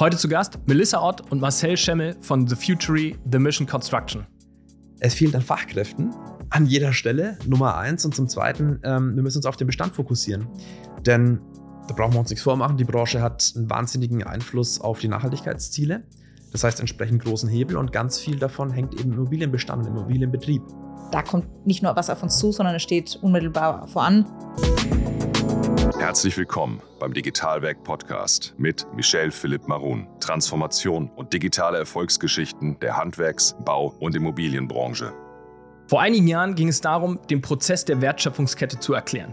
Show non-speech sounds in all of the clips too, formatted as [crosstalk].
Heute zu Gast Melissa Ott und Marcel Schemmel von The Futury, The Mission Construction. Es fehlt an Fachkräften an jeder Stelle, Nummer eins. Und zum Zweiten, ähm, wir müssen uns auf den Bestand fokussieren. Denn da brauchen wir uns nichts vormachen. Die Branche hat einen wahnsinnigen Einfluss auf die Nachhaltigkeitsziele. Das heißt entsprechend großen Hebel und ganz viel davon hängt eben im Immobilienbestand, im Immobilienbetrieb. Da kommt nicht nur was auf uns zu, sondern es steht unmittelbar voran. Herzlich willkommen beim Digitalwerk Podcast mit Michel Philipp Marun. Transformation und digitale Erfolgsgeschichten der Handwerks-, Bau- und Immobilienbranche. Vor einigen Jahren ging es darum, den Prozess der Wertschöpfungskette zu erklären.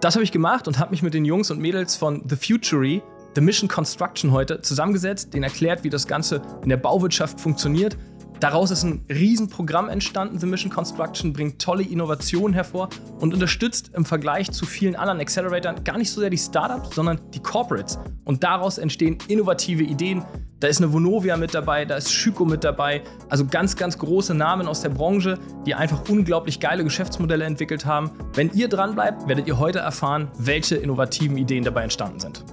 Das habe ich gemacht und habe mich mit den Jungs und Mädels von The Futury, The Mission Construction heute zusammengesetzt, denen erklärt, wie das Ganze in der Bauwirtschaft funktioniert. Daraus ist ein Riesenprogramm entstanden. The Mission Construction bringt tolle Innovationen hervor und unterstützt im Vergleich zu vielen anderen Acceleratoren gar nicht so sehr die Startups, sondern die Corporates. Und daraus entstehen innovative Ideen. Da ist eine Vonovia mit dabei, da ist Schüko mit dabei. Also ganz, ganz große Namen aus der Branche, die einfach unglaublich geile Geschäftsmodelle entwickelt haben. Wenn ihr dran bleibt, werdet ihr heute erfahren, welche innovativen Ideen dabei entstanden sind.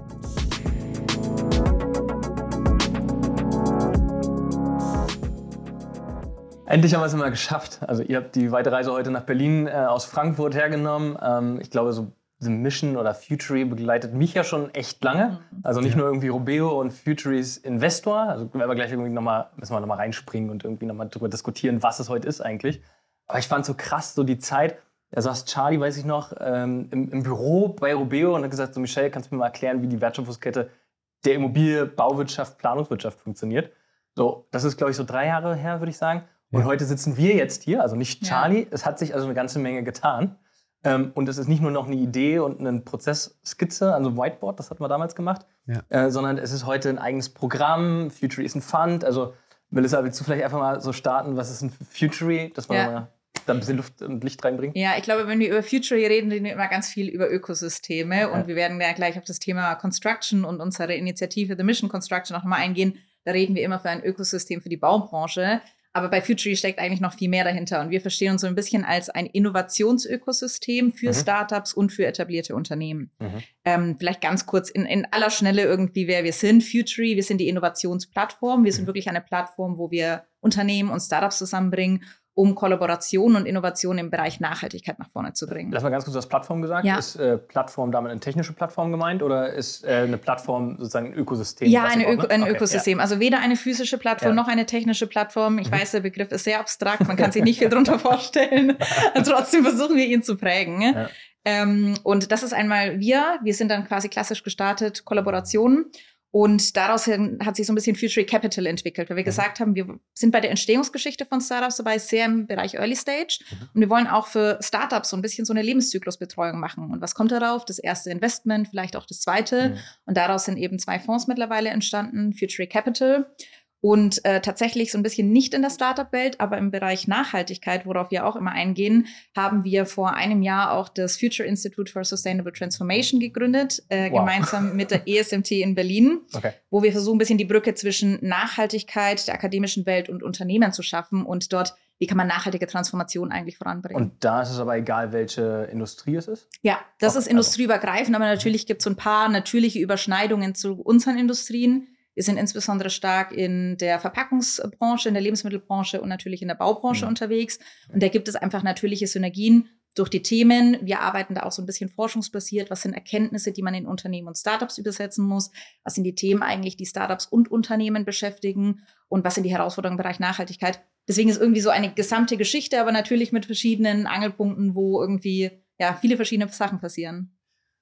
Endlich haben wir es mal geschafft. Also ihr habt die weite Reise heute nach Berlin äh, aus Frankfurt hergenommen. Ähm, ich glaube, so The Mission oder Futury begleitet mich ja schon echt lange. Mhm. Also nicht nur irgendwie Robeo und Futurys Investor. Also werden wir gleich irgendwie noch mal, müssen wir nochmal reinspringen und irgendwie nochmal darüber diskutieren, was es heute ist eigentlich. Aber ich fand so krass, so die Zeit. Da saß Charlie, weiß ich noch, ähm, im, im, Büro bei Robeo und hat gesagt, so Michelle, kannst du mir mal erklären, wie die Wertschöpfungskette der Immobilie, Bauwirtschaft, Planungswirtschaft funktioniert? So, das ist, glaube ich, so drei Jahre her, würde ich sagen. Und ja. heute sitzen wir jetzt hier, also nicht Charlie. Ja. Es hat sich also eine ganze Menge getan. Ähm, und es ist nicht nur noch eine Idee und eine Prozessskizze, also ein Whiteboard, das hatten wir damals gemacht, ja. äh, sondern es ist heute ein eigenes Programm. Futury ist ein Fund. Also, Melissa, willst du vielleicht einfach mal so starten? Was ist ein Futury? Dass wir mal da ein bisschen Luft und Licht reinbringen? Ja, ich glaube, wenn wir über Futury reden, reden wir immer ganz viel über Ökosysteme. Ja. Und wir werden ja gleich auf das Thema Construction und unsere Initiative The Mission Construction auch nochmal eingehen. Da reden wir immer für ein Ökosystem für die Baubranche. Aber bei Futury steckt eigentlich noch viel mehr dahinter. Und wir verstehen uns so ein bisschen als ein Innovationsökosystem für mhm. Startups und für etablierte Unternehmen. Mhm. Ähm, vielleicht ganz kurz in, in aller Schnelle irgendwie, wer wir sind. Futury, wir sind die Innovationsplattform. Wir sind mhm. wirklich eine Plattform, wo wir Unternehmen und Startups zusammenbringen um Kollaboration und Innovation im Bereich Nachhaltigkeit nach vorne zu bringen. Lass mal ganz kurz das Plattform gesagt. Ja. Ist äh, Plattform damit eine technische Plattform gemeint oder ist äh, eine Plattform sozusagen ein Ökosystem? Ja, eine Öko ein okay, Ökosystem. Ja. Also weder eine physische Plattform ja. noch eine technische Plattform. Ich mhm. weiß, der Begriff ist sehr abstrakt, man kann [laughs] sich nicht viel darunter vorstellen. [laughs] Trotzdem versuchen wir ihn zu prägen. Ähm, und das ist einmal wir. Wir sind dann quasi klassisch gestartet, Kollaborationen. Und daraus hat sich so ein bisschen Future Capital entwickelt, weil wir mhm. gesagt haben, wir sind bei der Entstehungsgeschichte von Startups dabei, sehr im Bereich Early Stage. Mhm. Und wir wollen auch für Startups so ein bisschen so eine Lebenszyklusbetreuung machen. Und was kommt darauf? Das erste Investment, vielleicht auch das zweite. Mhm. Und daraus sind eben zwei Fonds mittlerweile entstanden, Future Capital und äh, tatsächlich so ein bisschen nicht in der Startup-Welt, aber im Bereich Nachhaltigkeit, worauf wir auch immer eingehen, haben wir vor einem Jahr auch das Future Institute for Sustainable Transformation gegründet, äh, wow. gemeinsam mit der ESMT in Berlin, okay. wo wir versuchen, ein bisschen die Brücke zwischen Nachhaltigkeit der akademischen Welt und Unternehmen zu schaffen und dort wie kann man nachhaltige Transformation eigentlich voranbringen. Und da ist es aber egal, welche Industrie es ist? Ja, das okay. ist industrieübergreifend, aber natürlich gibt es so ein paar natürliche Überschneidungen zu unseren Industrien. Wir sind insbesondere stark in der Verpackungsbranche, in der Lebensmittelbranche und natürlich in der Baubranche ja. Unterwegs. Und da gibt es einfach natürliche Synergien durch die Themen. Wir arbeiten da auch so ein bisschen forschungsbasiert. Was sind Erkenntnisse, die man in Unternehmen und Startups übersetzen muss? Was sind die Themen eigentlich, die Startups und Unternehmen beschäftigen? Und was sind die Herausforderungen im Bereich Nachhaltigkeit? Deswegen ist irgendwie so eine gesamte Geschichte, aber natürlich mit verschiedenen Angelpunkten, wo irgendwie ja viele verschiedene Sachen passieren.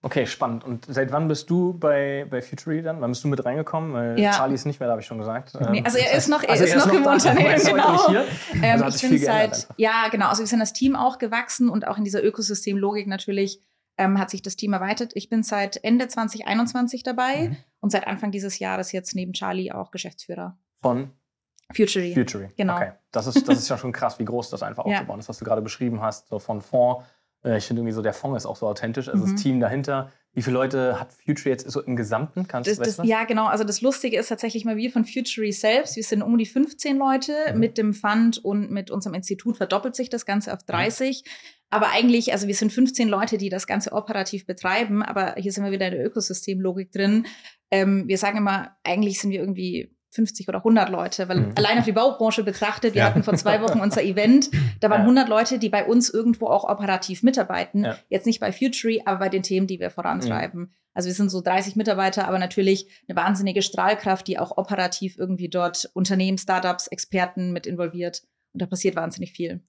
Okay, spannend. Und seit wann bist du bei, bei Futury dann? Wann bist du mit reingekommen? Weil ja. Charlie ist nicht mehr, da habe ich schon gesagt. Nee, also er ist noch, er also ist, er ist noch, im Unternehmen, genau. Ähm, also ich bin seit, ja genau, also wir sind das Team auch gewachsen und auch in dieser Ökosystemlogik natürlich ähm, hat sich das Team erweitert. Ich bin seit Ende 2021 dabei mhm. und seit Anfang dieses Jahres jetzt neben Charlie auch Geschäftsführer. Von? Futury. Futury, genau. Okay, das ist, das ist ja schon krass, wie groß das einfach aufzubauen ist, was du gerade beschrieben hast, so von Fonds ich finde irgendwie so, der Fond ist auch so authentisch, also mhm. das Team dahinter. Wie viele Leute hat Future jetzt so im Gesamten? Kannst das, das, ja, genau. Also das Lustige ist tatsächlich mal wir von Futury selbst. Wir sind um die 15 Leute. Mhm. Mit dem Fund und mit unserem Institut verdoppelt sich das Ganze auf 30. Mhm. Aber eigentlich, also wir sind 15 Leute, die das Ganze operativ betreiben. Aber hier sind wir wieder in der Ökosystemlogik drin. Ähm, wir sagen immer, eigentlich sind wir irgendwie 50 oder 100 Leute, weil mhm. allein auf die Baubranche betrachtet, wir ja. hatten vor zwei Wochen unser [laughs] Event, da waren ja. 100 Leute, die bei uns irgendwo auch operativ mitarbeiten. Ja. Jetzt nicht bei Futury, aber bei den Themen, die wir vorantreiben. Mhm. Also wir sind so 30 Mitarbeiter, aber natürlich eine wahnsinnige Strahlkraft, die auch operativ irgendwie dort Unternehmen, Startups, Experten mit involviert. Und da passiert wahnsinnig viel.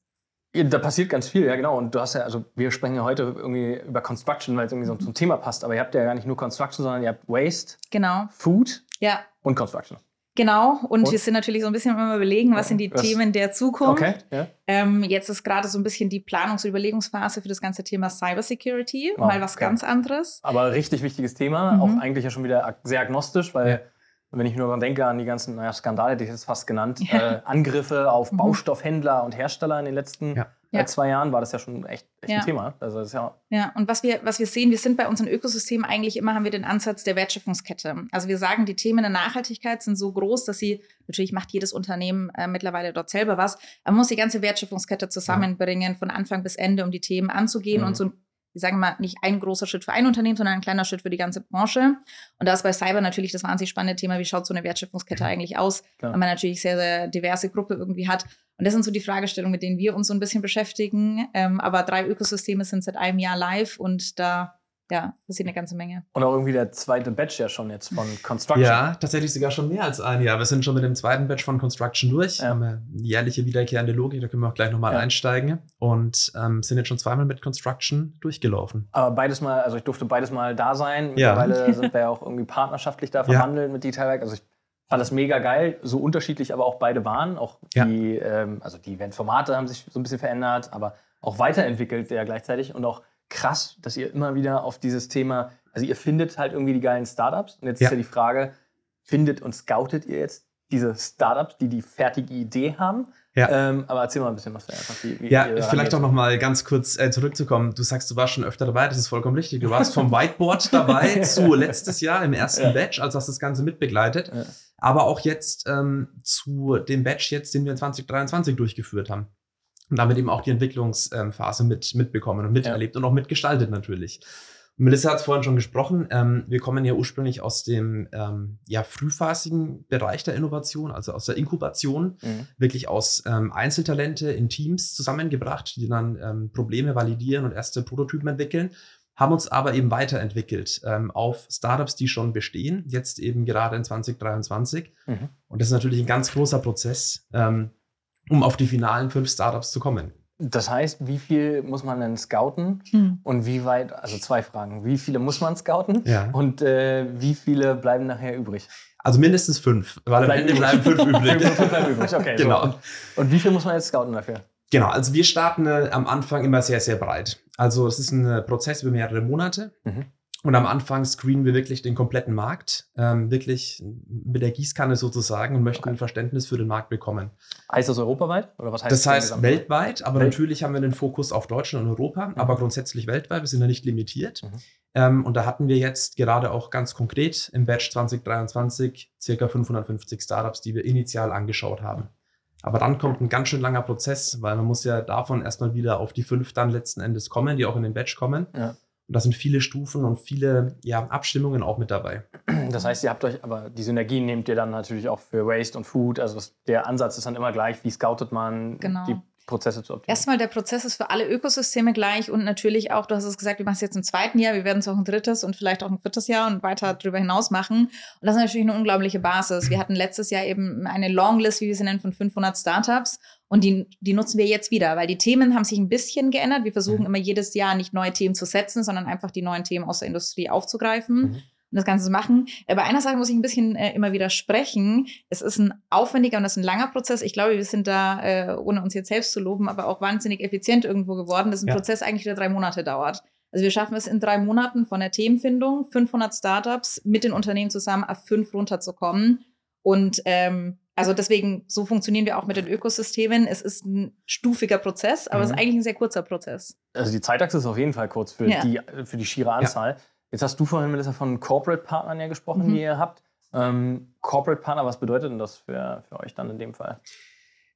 Da passiert ganz viel, ja genau. Und du hast ja, also wir sprechen ja heute irgendwie über Construction, weil es irgendwie so zum Thema passt. Aber ihr habt ja gar nicht nur Construction, sondern ihr habt Waste, genau. Food ja. und Construction. Genau, und, und, wir sind natürlich so ein bisschen immer überlegen, was sind die was? Themen der Zukunft. Okay, ja. ähm, jetzt ist gerade so ein bisschen die Planungs- und Überlegungsphase für das ganze Thema Cybersecurity, oh, mal was okay. ganz anderes. Aber richtig wichtiges Thema, mhm. auch eigentlich ja schon wieder sehr agnostisch, weil wenn ich nur daran denke an die ganzen naja, Skandale, die ich jetzt fast genannt, ja. äh, Angriffe [laughs] auf mhm. Baustoffhändler und Hersteller in den letzten ja. zwei Jahren war das ja schon echt, echt ja. ein Thema. Also das ja, ja, und was wir, was wir sehen, wir sind bei unseren Ökosystemen eigentlich immer, haben wir den Ansatz der Wertschöpfungskette. Also wir sagen, die Themen der Nachhaltigkeit sind so groß, dass sie, natürlich macht jedes Unternehmen äh, mittlerweile dort selber was, aber man muss die ganze Wertschöpfungskette zusammenbringen, ja. von Anfang bis Ende, um die Themen anzugehen mhm. und so ein ich sage mal, nicht ein großer Schritt für ein Unternehmen, sondern ein kleiner Schritt für die ganze Branche. Und da ist bei Cyber natürlich das wahnsinnig spannende Thema, wie schaut so eine Wertschöpfungskette eigentlich aus, Klar. weil man natürlich sehr, sehr diverse Gruppe irgendwie hat. Und das sind so die Fragestellungen, mit denen wir uns so ein bisschen beschäftigen. Ähm, aber drei Ökosysteme sind seit einem Jahr live und da ja, passiert eine ganze Menge. Und auch irgendwie der zweite Batch ja schon jetzt von Construction. Ja, tatsächlich sogar schon mehr als ein Jahr. Wir sind schon mit dem zweiten Batch von Construction durch. Ja. Haben eine jährliche wiederkehrende Logik, da können wir auch gleich nochmal ja. einsteigen. Und ähm, sind jetzt schon zweimal mit Construction durchgelaufen. Aber beides mal, also ich durfte beides mal da sein. Mittlerweile ja. [laughs] sind wir ja auch irgendwie partnerschaftlich da verhandelt mit Detailwerk. Also ich fand das mega geil, so unterschiedlich aber auch beide waren. Auch die, ähm, also die Eventformate haben sich so ein bisschen verändert, aber auch weiterentwickelt ja gleichzeitig und auch krass, dass ihr immer wieder auf dieses Thema, also ihr findet halt irgendwie die geilen Startups. Und jetzt ja. ist ja die Frage, findet und scoutet ihr jetzt diese Startups, die die fertige Idee haben? Ja. Ähm, aber erzähl mal ein bisschen was da einfach. Wie, wie ja, vielleicht auch noch mal ganz kurz äh, zurückzukommen. Du sagst, du warst schon öfter dabei, das ist vollkommen richtig. Du warst vom [laughs] Whiteboard dabei zu letztes Jahr im ersten ja. Batch, also hast das Ganze mitbegleitet. Ja. Aber auch jetzt ähm, zu dem Batch jetzt, den wir 2023 durchgeführt haben und damit eben auch die Entwicklungsphase mit, mitbekommen und miterlebt ja. und auch mitgestaltet natürlich. Melissa hat es vorhin schon gesprochen. Ähm, wir kommen ja ursprünglich aus dem ähm, ja, frühphasigen Bereich der Innovation, also aus der Inkubation, mhm. wirklich aus ähm, Einzeltalente in Teams zusammengebracht, die dann ähm, Probleme validieren und erste Prototypen entwickeln, haben uns aber eben weiterentwickelt ähm, auf Startups, die schon bestehen, jetzt eben gerade in 2023. Mhm. Und das ist natürlich ein ganz großer Prozess. Um auf die finalen fünf Startups zu kommen. Das heißt, wie viel muss man denn scouten hm. und wie weit, also zwei Fragen, wie viele muss man scouten ja. und äh, wie viele bleiben nachher übrig? Also mindestens fünf, weil am Ende bleiben fünf [laughs] übrig. fünf bleiben übrig, okay. Genau. So. Und wie viel muss man jetzt scouten dafür? Genau, also wir starten äh, am Anfang immer sehr, sehr breit. Also es ist ein äh, Prozess über mehrere Monate. Mhm. Und am Anfang screenen wir wirklich den kompletten Markt, ähm, wirklich mit der Gießkanne sozusagen und möchten ein Verständnis für den Markt bekommen. Heißt das europaweit? Oder was heißt das? Das heißt weltweit, aber Welt? natürlich haben wir den Fokus auf Deutschland und Europa, mhm. aber grundsätzlich weltweit. Wir sind ja nicht limitiert. Mhm. Ähm, und da hatten wir jetzt gerade auch ganz konkret im Batch 2023 circa 550 Startups, die wir initial angeschaut haben. Aber dann kommt ein ganz schön langer Prozess, weil man muss ja davon erstmal wieder auf die fünf dann letzten Endes kommen, die auch in den Batch kommen. Ja. Und da sind viele Stufen und viele ja, Abstimmungen auch mit dabei. Das heißt, ihr habt euch, aber die Synergien nehmt ihr dann natürlich auch für Waste und Food. Also der Ansatz ist dann immer gleich. Wie scoutet man genau. die Prozesse zu optimieren? Erstmal, der Prozess ist für alle Ökosysteme gleich und natürlich auch, du hast es gesagt, wir machen es jetzt im zweiten Jahr, wir werden es auch ein drittes und vielleicht auch ein viertes Jahr und weiter darüber hinaus machen. Und das ist natürlich eine unglaubliche Basis. Wir hatten letztes Jahr eben eine Longlist, wie wir sie nennen, von 500 Startups und die, die nutzen wir jetzt wieder, weil die Themen haben sich ein bisschen geändert. Wir versuchen mhm. immer jedes Jahr nicht neue Themen zu setzen, sondern einfach die neuen Themen aus der Industrie aufzugreifen. Mhm und das Ganze zu machen. Bei einer Sache muss ich ein bisschen äh, immer widersprechen. Es ist ein aufwendiger und das ist ein langer Prozess. Ich glaube, wir sind da, äh, ohne uns jetzt selbst zu loben, aber auch wahnsinnig effizient irgendwo geworden. Das ist ein ja. Prozess eigentlich, der drei Monate dauert. Also wir schaffen es in drei Monaten von der Themenfindung, 500 Startups mit den Unternehmen zusammen auf fünf runterzukommen. Und ähm, also deswegen, so funktionieren wir auch mit den Ökosystemen. Es ist ein stufiger Prozess, aber mhm. es ist mhm. eigentlich ein sehr kurzer Prozess. Also die Zeitachse ist auf jeden Fall kurz für, ja. die, für die schiere Anzahl. Ja. Jetzt hast du vorhin, Melissa, von Corporate Partnern ja gesprochen, mhm. die ihr habt. Ähm, Corporate Partner, was bedeutet denn das für, für euch dann in dem Fall?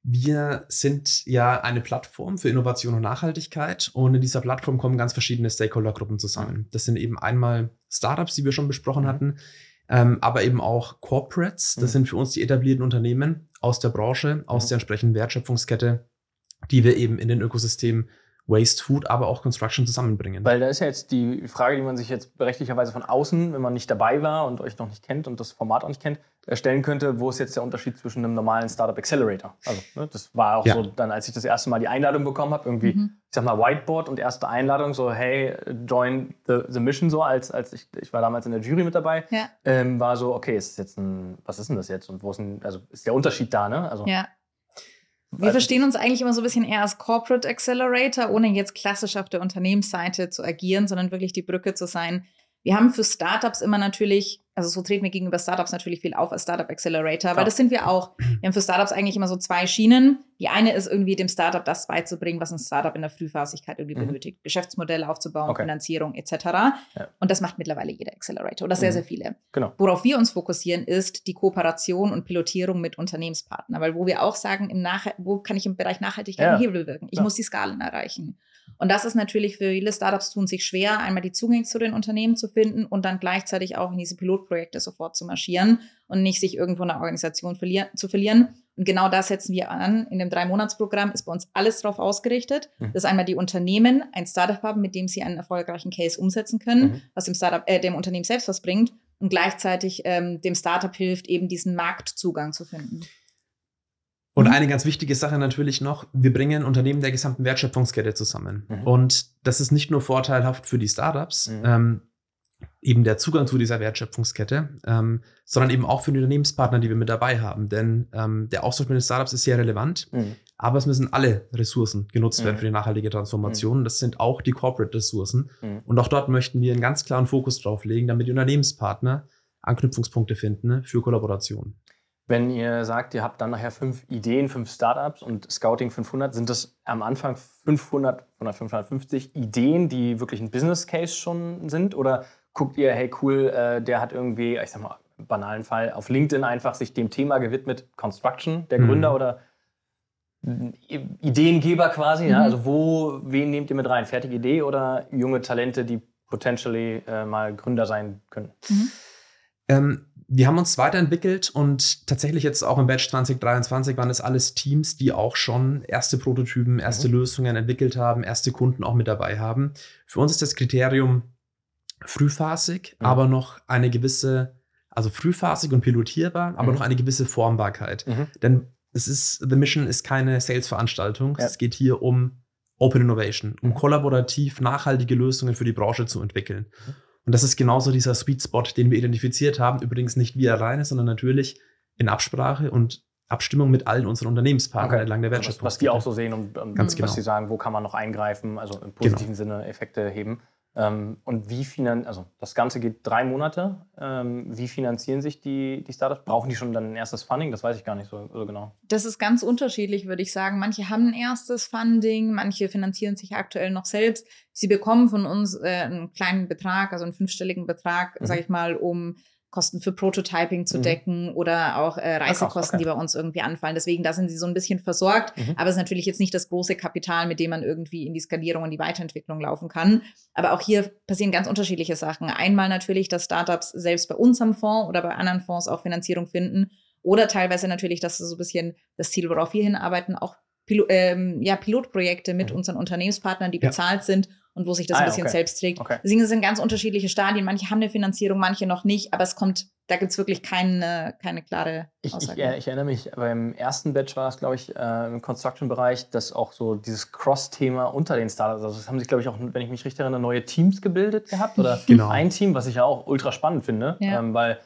Wir sind ja eine Plattform für Innovation und Nachhaltigkeit und in dieser Plattform kommen ganz verschiedene Stakeholdergruppen zusammen. Das sind eben einmal Startups, die wir schon besprochen mhm. hatten, ähm, aber eben auch Corporates. Das mhm. sind für uns die etablierten Unternehmen aus der Branche, aus mhm. der entsprechenden Wertschöpfungskette, die wir eben in den Ökosystemen Waste Food, aber auch Construction zusammenbringen. Weil da ist ja jetzt die Frage, die man sich jetzt berechtigterweise von außen, wenn man nicht dabei war und euch noch nicht kennt und das Format auch nicht kennt, erstellen könnte, wo ist jetzt der Unterschied zwischen einem normalen Startup Accelerator? Also ne, das war auch ja. so, dann als ich das erste Mal die Einladung bekommen habe, irgendwie, mhm. ich sag mal Whiteboard und erste Einladung, so hey, join the, the mission so, als, als ich, ich war damals in der Jury mit dabei, ja. ähm, war so, okay, ist jetzt ein, was ist denn das jetzt und wo ist ein, also ist der Unterschied da, ne? Also ja. Wir verstehen uns eigentlich immer so ein bisschen eher als Corporate Accelerator, ohne jetzt klassisch auf der Unternehmensseite zu agieren, sondern wirklich die Brücke zu sein. Wir haben für Startups immer natürlich also so treten wir gegenüber Startups natürlich viel auf als Startup Accelerator, weil das sind wir auch. Wir haben für Startups eigentlich immer so zwei Schienen. Die eine ist irgendwie dem Startup das beizubringen, was ein Startup in der Frühphasigkeit irgendwie mhm. benötigt. Geschäftsmodelle aufzubauen, okay. Finanzierung etc. Ja. Und das macht mittlerweile jeder Accelerator oder sehr, mhm. sehr viele. Genau. Worauf wir uns fokussieren, ist die Kooperation und Pilotierung mit Unternehmenspartnern, weil wo wir auch sagen, im Nach wo kann ich im Bereich Nachhaltigkeit ja. Hebel wirken? Ich ja. muss die Skalen erreichen. Und das ist natürlich für viele Startups tun sich schwer, einmal die Zugänge zu den Unternehmen zu finden und dann gleichzeitig auch in diese Pilotprojekte sofort zu marschieren und nicht sich irgendwo in der Organisation verlieren, zu verlieren. Und genau das setzen wir an. In dem Drei-Monats-Programm ist bei uns alles darauf ausgerichtet, mhm. dass einmal die Unternehmen ein Startup haben, mit dem sie einen erfolgreichen Case umsetzen können, mhm. was dem Startup, äh, dem Unternehmen selbst was bringt und gleichzeitig ähm, dem Startup hilft, eben diesen Marktzugang zu finden. Und mhm. eine ganz wichtige Sache natürlich noch, wir bringen Unternehmen der gesamten Wertschöpfungskette zusammen. Mhm. Und das ist nicht nur vorteilhaft für die Startups, mhm. ähm, eben der Zugang zu dieser Wertschöpfungskette, ähm, sondern eben auch für die Unternehmenspartner, die wir mit dabei haben. Denn ähm, der Austausch mit den Startups ist sehr relevant, mhm. aber es müssen alle Ressourcen genutzt werden mhm. für die nachhaltige Transformation. Mhm. Das sind auch die Corporate-Ressourcen. Und auch dort möchten wir einen ganz klaren Fokus drauf legen, damit die Unternehmenspartner Anknüpfungspunkte finden ne, für Kollaboration. Wenn ihr sagt, ihr habt dann nachher fünf Ideen, fünf Startups und Scouting 500, sind das am Anfang 500 oder 550 Ideen, die wirklich ein Business Case schon sind? Oder guckt ihr, hey cool, äh, der hat irgendwie, ich sag mal, im banalen Fall auf LinkedIn einfach sich dem Thema gewidmet, Construction, der mhm. Gründer oder Ideengeber quasi? Mhm. Ja? Also wo, wen nehmt ihr mit rein? Fertige Idee oder junge Talente, die potentially äh, mal Gründer sein können? Mhm. Ähm, wir haben uns weiterentwickelt und tatsächlich jetzt auch im Batch 2023 waren es alles Teams, die auch schon erste Prototypen, erste mhm. Lösungen entwickelt haben, erste Kunden auch mit dabei haben. Für uns ist das Kriterium frühphasig, mhm. aber noch eine gewisse, also frühphasig und pilotierbar, aber mhm. noch eine gewisse Formbarkeit. Mhm. Denn es ist, The Mission ist keine Sales-Veranstaltung. Ja. Es geht hier um Open Innovation, um kollaborativ nachhaltige Lösungen für die Branche zu entwickeln. Mhm. Und das ist genauso dieser Sweet Spot, den wir identifiziert haben. Übrigens nicht wir alleine, sondern natürlich in Absprache und Abstimmung mit allen unseren Unternehmenspartnern okay. entlang der Wirtschaft. Was, was die auch so sehen und, und Ganz was genau. sie sagen, wo kann man noch eingreifen, also im positiven genau. Sinne Effekte heben. Ähm, und wie finanzieren, also das Ganze geht drei Monate. Ähm, wie finanzieren sich die, die Startups? Brauchen die schon dann ein erstes Funding? Das weiß ich gar nicht so, so, genau. Das ist ganz unterschiedlich, würde ich sagen. Manche haben ein erstes Funding, manche finanzieren sich aktuell noch selbst. Sie bekommen von uns äh, einen kleinen Betrag, also einen fünfstelligen Betrag, mhm. sage ich mal, um Kosten für Prototyping zu mhm. decken oder auch äh, Reisekosten, okay. die bei uns irgendwie anfallen. Deswegen, da sind sie so ein bisschen versorgt. Mhm. Aber es ist natürlich jetzt nicht das große Kapital, mit dem man irgendwie in die Skalierung und die Weiterentwicklung laufen kann. Aber auch hier passieren ganz unterschiedliche Sachen. Einmal natürlich, dass Startups selbst bei unserem Fonds oder bei anderen Fonds auch Finanzierung finden. Oder teilweise natürlich, dass so ein bisschen das Ziel, worauf wir hinarbeiten, auch Pilo ähm, ja, Pilotprojekte mit mhm. unseren Unternehmenspartnern, die ja. bezahlt sind und wo sich das ah, ein bisschen okay. selbst trägt. Okay. Deswegen sind ganz unterschiedliche Stadien. Manche haben eine Finanzierung, manche noch nicht, aber es kommt, da gibt es wirklich keine, keine klare Aussage. Ich, ich, ich, erinnere mich, beim ersten Batch war es, glaube ich, äh, im Construction-Bereich, dass auch so dieses Cross-Thema unter den Startups, also es haben sich, glaube ich, auch, wenn ich mich richtig erinnere, neue Teams gebildet gehabt oder [laughs] genau. ein Team, was ich ja auch ultra spannend finde, ja. ähm, weil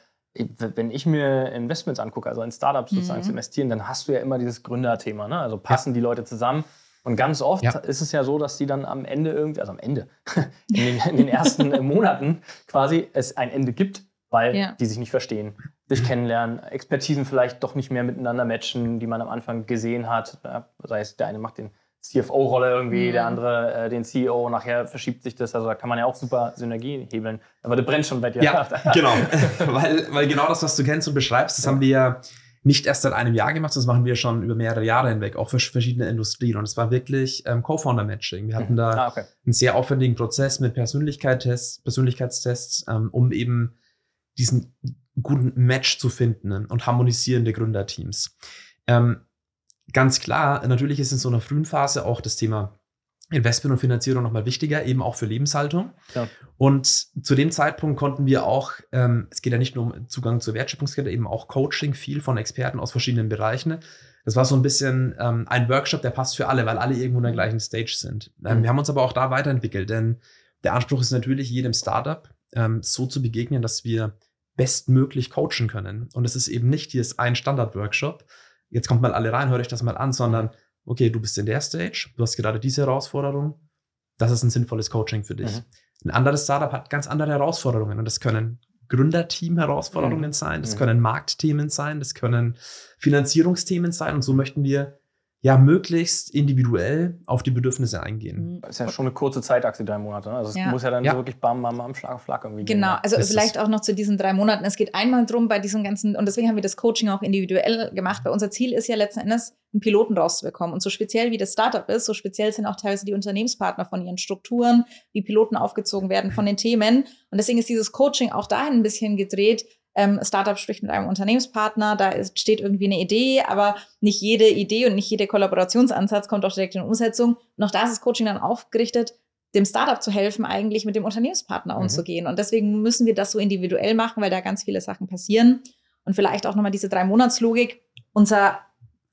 wenn ich mir Investments angucke, also in Startups sozusagen mhm. zu investieren, dann hast du ja immer dieses Gründerthema. Ne? Also passen ja. die Leute zusammen und ganz oft ja. ist es ja so, dass die dann am Ende irgendwie, also am Ende, [laughs] in den, in den ersten Monaten quasi es ein Ende gibt, weil ja. die sich nicht verstehen, sich kennenlernen, Expertisen vielleicht doch nicht mehr miteinander matchen, die man am Anfang gesehen hat. Sei es, der eine macht den CFO-Rolle irgendwie, mhm. der andere äh, den CEO, nachher verschiebt sich das. Also da kann man ja auch super Synergie hebeln. Aber das brennt schon bei dir. Ja, genau. [laughs] weil, weil genau das, was du kennst und beschreibst, das ja. haben wir ja nicht erst seit einem Jahr gemacht, das machen wir schon über mehrere Jahre hinweg, auch für verschiedene Industrien. Und es war wirklich ähm, Co-Founder-Matching. Wir hatten da ah, okay. einen sehr aufwendigen Prozess mit Persönlichkeitstests, Persönlichkeitstests, ähm, um eben diesen guten Match zu finden und harmonisierende Gründerteams. Ähm, ganz klar, natürlich ist in so einer frühen Phase auch das Thema Investment und Finanzierung nochmal wichtiger, eben auch für Lebenshaltung. Ja. Und zu dem Zeitpunkt konnten wir auch, ähm, es geht ja nicht nur um Zugang zur Wertschöpfungskette, eben auch Coaching, viel von Experten aus verschiedenen Bereichen. Das war so ein bisschen ähm, ein Workshop, der passt für alle, weil alle irgendwo in der gleichen Stage sind. Ähm, mhm. Wir haben uns aber auch da weiterentwickelt, denn der Anspruch ist natürlich, jedem Startup ähm, so zu begegnen, dass wir bestmöglich coachen können. Und es ist eben nicht hier ist ein Standard-Workshop, jetzt kommt mal alle rein, hört euch das mal an, sondern okay, du bist in der Stage, du hast gerade diese Herausforderung, das ist ein sinnvolles Coaching für dich. Mhm. Ein anderes Startup hat ganz andere Herausforderungen und das können Gründerteam-Herausforderungen mhm. sein, das mhm. können Marktthemen sein, das können Finanzierungsthemen sein und so möchten wir ja möglichst individuell auf die Bedürfnisse eingehen. Mhm. Das ist ja schon eine kurze Zeitachse, drei Monate. Ne? Also es ja. muss ja dann ja. so wirklich bam, bam, bam, Schlag auf Schlag irgendwie Genau, gehen, ne? also vielleicht auch noch zu diesen drei Monaten. Es geht einmal drum bei diesem ganzen, und deswegen haben wir das Coaching auch individuell gemacht, weil unser Ziel ist ja letzten Endes, einen Piloten rauszubekommen. Und so speziell wie das Startup ist, so speziell sind auch teilweise die Unternehmenspartner von ihren Strukturen, wie Piloten aufgezogen werden von den Themen. Und deswegen ist dieses Coaching auch dahin ein bisschen gedreht, ähm, Startup spricht mit einem Unternehmenspartner, da ist, steht irgendwie eine Idee, aber nicht jede Idee und nicht jeder Kollaborationsansatz kommt auch direkt in Umsetzung. Und auch da ist das Coaching dann aufgerichtet, dem Startup zu helfen, eigentlich mit dem Unternehmenspartner mhm. umzugehen. Und deswegen müssen wir das so individuell machen, weil da ganz viele Sachen passieren. Und vielleicht auch nochmal diese Drei-Monats-Logik. Unser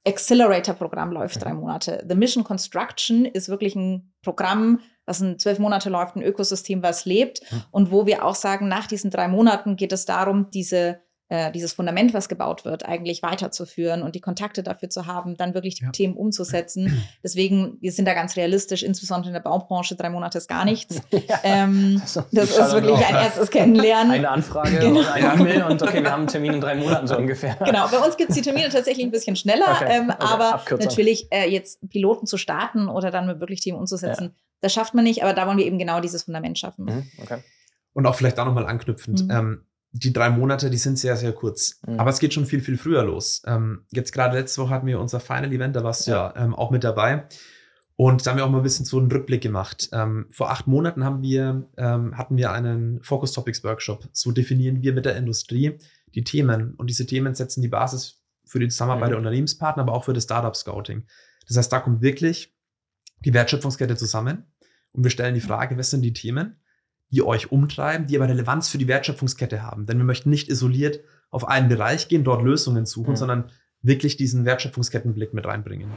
Accelerator-Programm läuft drei Monate. The Mission Construction ist wirklich ein Programm, was in zwölf Monate läuft, ein Ökosystem, was lebt hm. und wo wir auch sagen, nach diesen drei Monaten geht es darum, diese äh, dieses Fundament, was gebaut wird, eigentlich weiterzuführen und die Kontakte dafür zu haben, dann wirklich die ja. Themen umzusetzen. [clears throat] Deswegen, wir sind da ganz realistisch, insbesondere in der Baubranche, drei Monate ist gar nichts. [laughs] Ja, ähm, das, das ist wirklich ein erstes Kennenlernen. Eine Anfrage genau. und eine E-Mail und okay, wir haben einen Termin in drei Monaten so ungefähr. Genau, bei uns gibt es die Termine tatsächlich ein bisschen schneller, okay. Ähm, okay. aber Abkürzung. natürlich äh, jetzt Piloten zu starten oder dann wirklich Themen umzusetzen, ja. Das schafft man nicht, aber da wollen wir eben genau dieses Fundament schaffen. Mhm. Okay. Und auch vielleicht da nochmal anknüpfend. Mhm. Ähm, die drei Monate, die sind sehr, sehr kurz. Mhm. Aber es geht schon viel, viel früher los. Ähm, jetzt gerade letzte Woche hatten wir unser Final Event, da warst du ja, ja ähm, auch mit dabei. Und da haben wir auch mal ein bisschen so einen Rückblick gemacht. Ähm, vor acht Monaten haben wir, ähm, hatten wir einen Focus Topics Workshop. So definieren wir mit der Industrie die Themen. Und diese Themen setzen die Basis für die Zusammenarbeit mhm. der Unternehmenspartner, aber auch für das Startup Scouting. Das heißt, da kommt wirklich die Wertschöpfungskette zusammen. Und wir stellen die Frage, was sind die Themen? die euch umtreiben, die aber Relevanz für die Wertschöpfungskette haben. Denn wir möchten nicht isoliert auf einen Bereich gehen, dort Lösungen suchen, mhm. sondern wirklich diesen Wertschöpfungskettenblick mit reinbringen.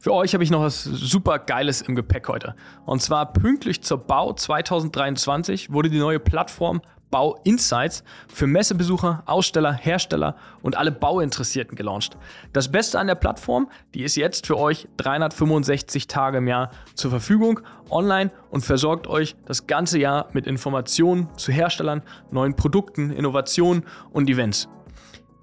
Für euch habe ich noch was super Geiles im Gepäck heute. Und zwar pünktlich zur Bau 2023 wurde die neue Plattform Bau Insights für Messebesucher, Aussteller, Hersteller und alle Bauinteressierten gelauncht. Das Beste an der Plattform, die ist jetzt für euch 365 Tage im Jahr zur Verfügung, online und versorgt euch das ganze Jahr mit Informationen zu Herstellern, neuen Produkten, Innovationen und Events.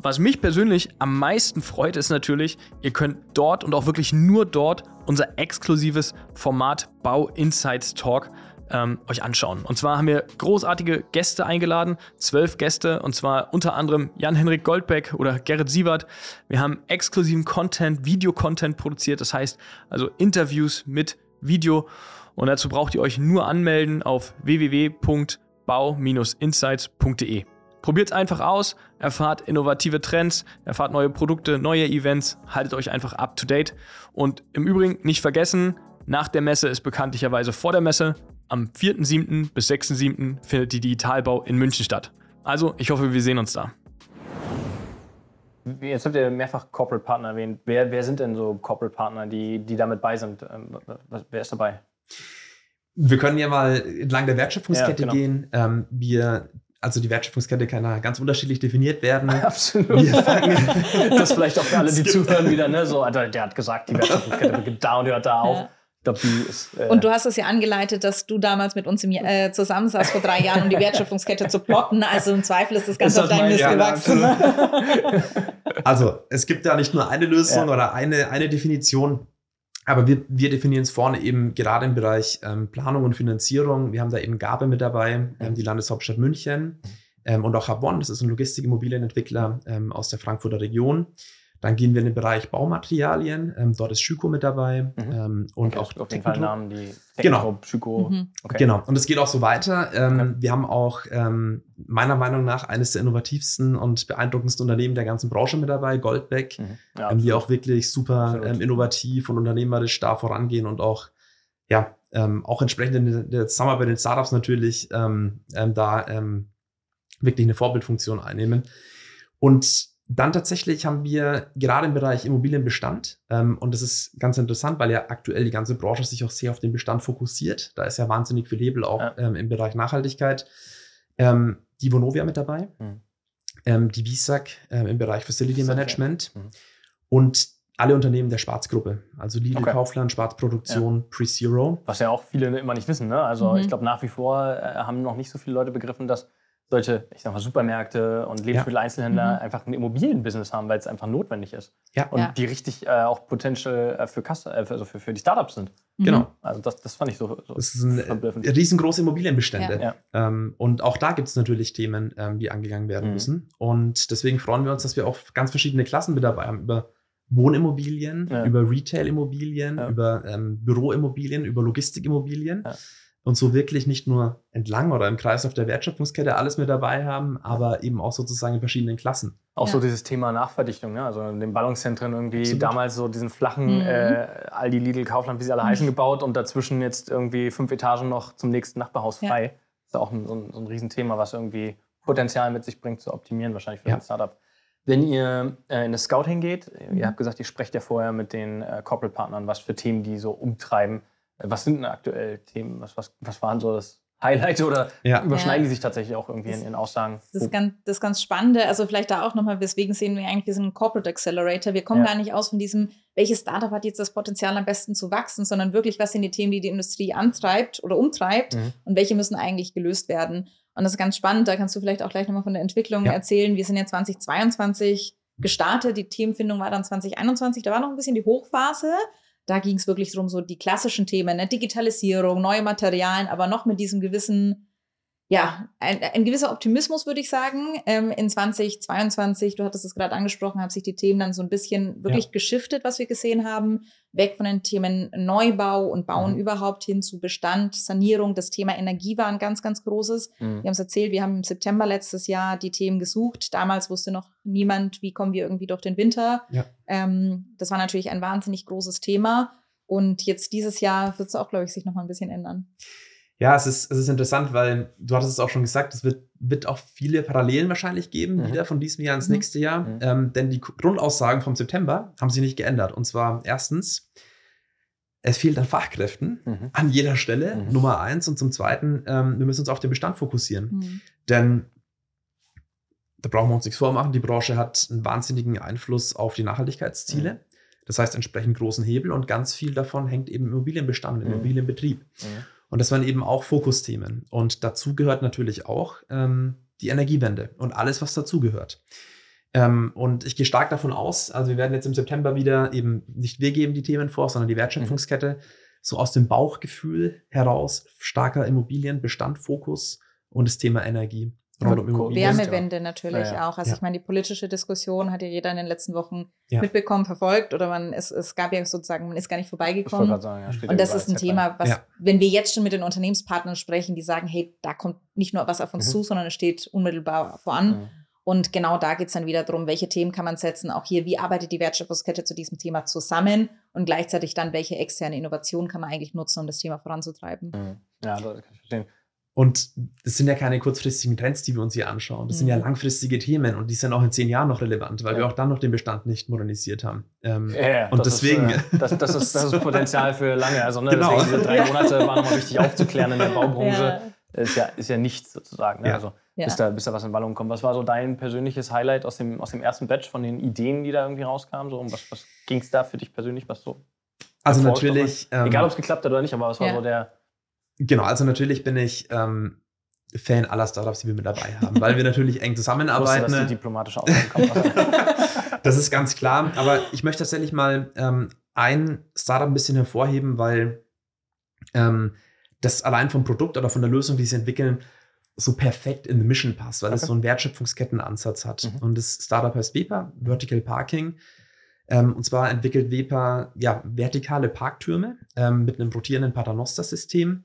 Was mich persönlich am meisten freut, ist natürlich, ihr könnt dort und auch wirklich nur dort unser exklusives Format Bau Insights Talk ähm, euch anschauen. Und zwar haben wir großartige Gäste eingeladen, zwölf Gäste, und zwar unter anderem Jan-Henrik Goldbeck oder Gerrit Sievert. Wir haben exklusiven Content, Videocontent produziert, das heißt also Interviews mit Video. Und dazu braucht ihr euch nur anmelden auf www.bau-insights.de. Probiert es einfach aus, erfahrt innovative Trends, erfahrt neue Produkte, neue Events, haltet euch einfach up to date. Und im Übrigen nicht vergessen, nach der Messe ist bekanntlicherweise vor der Messe. Am 4.7. bis 6.7. findet die Digitalbau in München statt. Also, ich hoffe, wir sehen uns da. Jetzt habt ihr mehrfach Corporate Partner erwähnt. Wer, wer sind denn so Corporate Partner, die, die damit bei sind? Ähm, wer ist dabei? Wir können ja mal entlang der Wertschöpfungskette ja, genau. gehen. Ähm, wir also die Wertschöpfungskette kann da ganz unterschiedlich definiert werden. [laughs] Absolut. das vielleicht auch für alle, die zuhören, wieder, ne? So, der hat gesagt, die Wertschöpfungskette beginnt da und hört da auf. Ja. Ist, äh und du hast es ja angeleitet, dass du damals mit uns im, äh, zusammensaßt vor drei Jahren, um die [laughs] Wertschöpfungskette zu plotten. Also im Zweifel ist das Ganze auf deinem Mist ja, gewachsen. [laughs] also es gibt da nicht nur eine Lösung ja. oder eine, eine Definition, aber wir, wir definieren es vorne eben gerade im Bereich ähm, Planung und Finanzierung. Wir haben da eben Gabe mit dabei, ähm, die Landeshauptstadt München ähm, und auch Habon, das ist ein Logistikimmobilienentwickler ähm, aus der Frankfurter Region. Dann gehen wir in den Bereich Baumaterialien. Ähm, dort ist Schüko mit dabei mhm. ähm, und okay, auch auf jeden Fall Namen, die genau. Schüko. Mhm. Okay. Genau. Und es geht auch so weiter. Ähm, okay. Wir haben auch ähm, meiner Meinung nach eines der innovativsten und beeindruckendsten Unternehmen der ganzen Branche mit dabei, Goldbeck, mhm. ja, ähm, die auch wirklich super ähm, innovativ und unternehmerisch da vorangehen und auch ja ähm, auch entsprechend in der Zusammenarbeit mit den Startups natürlich ähm, ähm, da ähm, wirklich eine Vorbildfunktion einnehmen. Und dann tatsächlich haben wir gerade im Bereich Immobilienbestand, ähm, und das ist ganz interessant, weil ja aktuell die ganze Branche sich auch sehr auf den Bestand fokussiert. Da ist ja wahnsinnig viel Hebel auch ja. ähm, im Bereich Nachhaltigkeit. Ähm, die Vonovia mit dabei, mhm. die VISAG ähm, im Bereich Facility Management mhm. und alle Unternehmen der Schwarzgruppe, also Lidl, okay. Kaufland, Schwarzproduktion, ja. Pre-Zero. Was ja auch viele immer nicht wissen. Ne? Also mhm. ich glaube, nach wie vor äh, haben noch nicht so viele Leute begriffen, dass solche, ich sag mal, Supermärkte und Lebensmitteleinzelhändler ja. Mhm. einfach ein Immobilienbusiness haben, weil es einfach notwendig ist. Ja. Und ja. die richtig äh, auch Potential äh, für, Kasse, äh, also für, für die Startups sind. Mhm. Genau. Also das, das fand ich so, so Das sind riesengroße Immobilienbestände. Ja. Ähm, und auch da gibt es natürlich Themen, ähm, die angegangen werden mhm. müssen. Und deswegen freuen wir uns, dass wir auch ganz verschiedene Klassen mit dabei haben. Über Wohnimmobilien, über Retail-Immobilien, über ähm, Büroimmobilien, über Logistikimmobilien und so wirklich nicht nur entlang oder im Kreis auf der Wertschöpfungskette alles mit dabei haben, aber eben auch sozusagen in verschiedenen Klassen. Auch ja. so dieses Thema Nachverdichtung, ne? also in den Ballungszentren irgendwie Absolut. damals so diesen flachen mhm. äh, Aldi, Lidl, Kaufland, wie sie alle mhm. heißen, gebaut und dazwischen jetzt irgendwie fünf Etagen noch zum nächsten Nachbarhaus frei. Ja. Das ist auch ein, so, ein, so ein Riesenthema, was irgendwie Potenzial mit sich bringt, zu optimieren wahrscheinlich für ja. ein Startup. Wenn ihr äh, in das Scouting geht, mhm. ihr habt gesagt, ihr sprecht ja vorher mit den äh, Corporate-Partnern, was für Themen die so umtreiben. Was sind denn aktuell Themen? Was, was, was waren so das Highlight oder ja. überschneiden ja. die sich tatsächlich auch irgendwie das, in ihren Aussagen? Das ist, ganz, das ist ganz Spannende. Also vielleicht da auch nochmal, weswegen sehen wir eigentlich, wir sind ein Corporate Accelerator. Wir kommen ja. gar nicht aus von diesem, welches Startup hat jetzt das Potenzial am besten zu wachsen, sondern wirklich, was sind die Themen, die die Industrie antreibt oder umtreibt mhm. und welche müssen eigentlich gelöst werden. Und das ist ganz spannend. Da kannst du vielleicht auch gleich nochmal von der Entwicklung erzählen. Wir sind ja 2022 gestartet. Die Themenfindung war dann 2021. Da war noch ein bisschen die Hochphase. Da ging es wirklich darum, so die klassischen Themen, ne? Digitalisierung, neue Materialien, aber noch mit diesem gewissen ja, ein, ein gewisser Optimismus, würde ich sagen. Ähm, in 2022, du hattest es gerade angesprochen, haben sich die Themen dann so ein bisschen wirklich ja. geschiftet, was wir gesehen haben. Weg von den Themen Neubau und Bauen mhm. überhaupt hin zu Bestand, Sanierung. Das Thema Energie war ein ganz, ganz großes. Mhm. Wir haben es erzählt, wir haben im September letztes Jahr die Themen gesucht. Damals wusste noch niemand, wie kommen wir irgendwie durch den Winter. Ja. Ähm, das war natürlich ein wahnsinnig großes Thema. Und jetzt dieses Jahr wird es auch, glaube ich, sich noch mal ein bisschen ändern. Ja, es ist, es ist interessant, weil du hattest es auch schon gesagt, es wird, wird auch viele Parallelen wahrscheinlich geben, mhm. wieder von diesem Jahr ins mhm. nächste Jahr. Mhm. Ähm, denn die Grundaussagen vom September haben sich nicht geändert. Und zwar erstens, es fehlt an Fachkräften mhm. an jeder Stelle, mhm. Nummer eins. Und zum Zweiten, ähm, wir müssen uns auf den Bestand fokussieren. Mhm. Denn da brauchen wir uns nichts vormachen. Die Branche hat einen wahnsinnigen Einfluss auf die Nachhaltigkeitsziele. Das heißt, entsprechend großen Hebel und ganz viel davon hängt eben im Immobilienbestand, im Immobilienbetrieb. Und das waren eben auch Fokusthemen. Und dazu gehört natürlich auch ähm, die Energiewende und alles, was dazugehört. Ähm, und ich gehe stark davon aus, also wir werden jetzt im September wieder eben nicht wir geben die Themen vor, sondern die Wertschöpfungskette, mhm. so aus dem Bauchgefühl heraus, starker Immobilienbestandfokus und das Thema Energie. Wärmewende natürlich ja, ja. auch. Also ja. ich meine, die politische Diskussion hat ja jeder in den letzten Wochen mitbekommen, verfolgt oder man es, es gab ja sozusagen, man ist gar nicht vorbeigekommen. Sagen, und das ist ein Thema, was, wenn wir jetzt schon mit den Unternehmenspartnern sprechen, die sagen, hey, da kommt nicht nur was auf uns mhm. zu, sondern es steht unmittelbar voran. Mhm. Und genau da geht es dann wieder darum, welche Themen kann man setzen. Auch hier, wie arbeitet die Wertschöpfungskette zu diesem Thema zusammen und gleichzeitig dann, welche externe Innovation kann man eigentlich nutzen, um das Thema voranzutreiben. Mhm. Ja, das kann ich verstehen. Und das sind ja keine kurzfristigen Trends, die wir uns hier anschauen. Das mhm. sind ja mhm. langfristige Themen und die sind auch in zehn Jahren noch relevant, weil ja. wir auch dann noch den Bestand nicht modernisiert haben. Ähm, ja, und deswegen. Ist, äh, das, das, ist, das ist Potenzial für lange. Also ne, genau. deswegen diese drei Monate waren nochmal wichtig aufzuklären in der [laughs] Baubranche. Ja. Ist, ja, ist ja nichts sozusagen. Ne? Also bis, da, bis da was in Ballung kommt. Was war so dein persönliches Highlight aus dem, aus dem ersten Batch von den Ideen, die da irgendwie rauskamen? So, um was was ging es da für dich persönlich, was so? Also natürlich. Ähm, Egal, ob es geklappt hat oder nicht, aber was war so der Genau, also natürlich bin ich ähm, Fan aller Startups, die wir mit dabei haben, weil wir [laughs] natürlich eng zusammenarbeiten. Wusste, dass die diplomatische kommt. [laughs] das ist ganz klar. Aber ich möchte tatsächlich mal ähm, ein Startup ein bisschen hervorheben, weil ähm, das allein vom Produkt oder von der Lösung, die sie entwickeln, so perfekt in the Mission passt, weil okay. es so einen Wertschöpfungskettenansatz hat. Mhm. Und das Startup heißt Weber, Vertical Parking. Ähm, und zwar entwickelt Weber ja, vertikale Parktürme ähm, mit einem rotierenden Paternoster-System.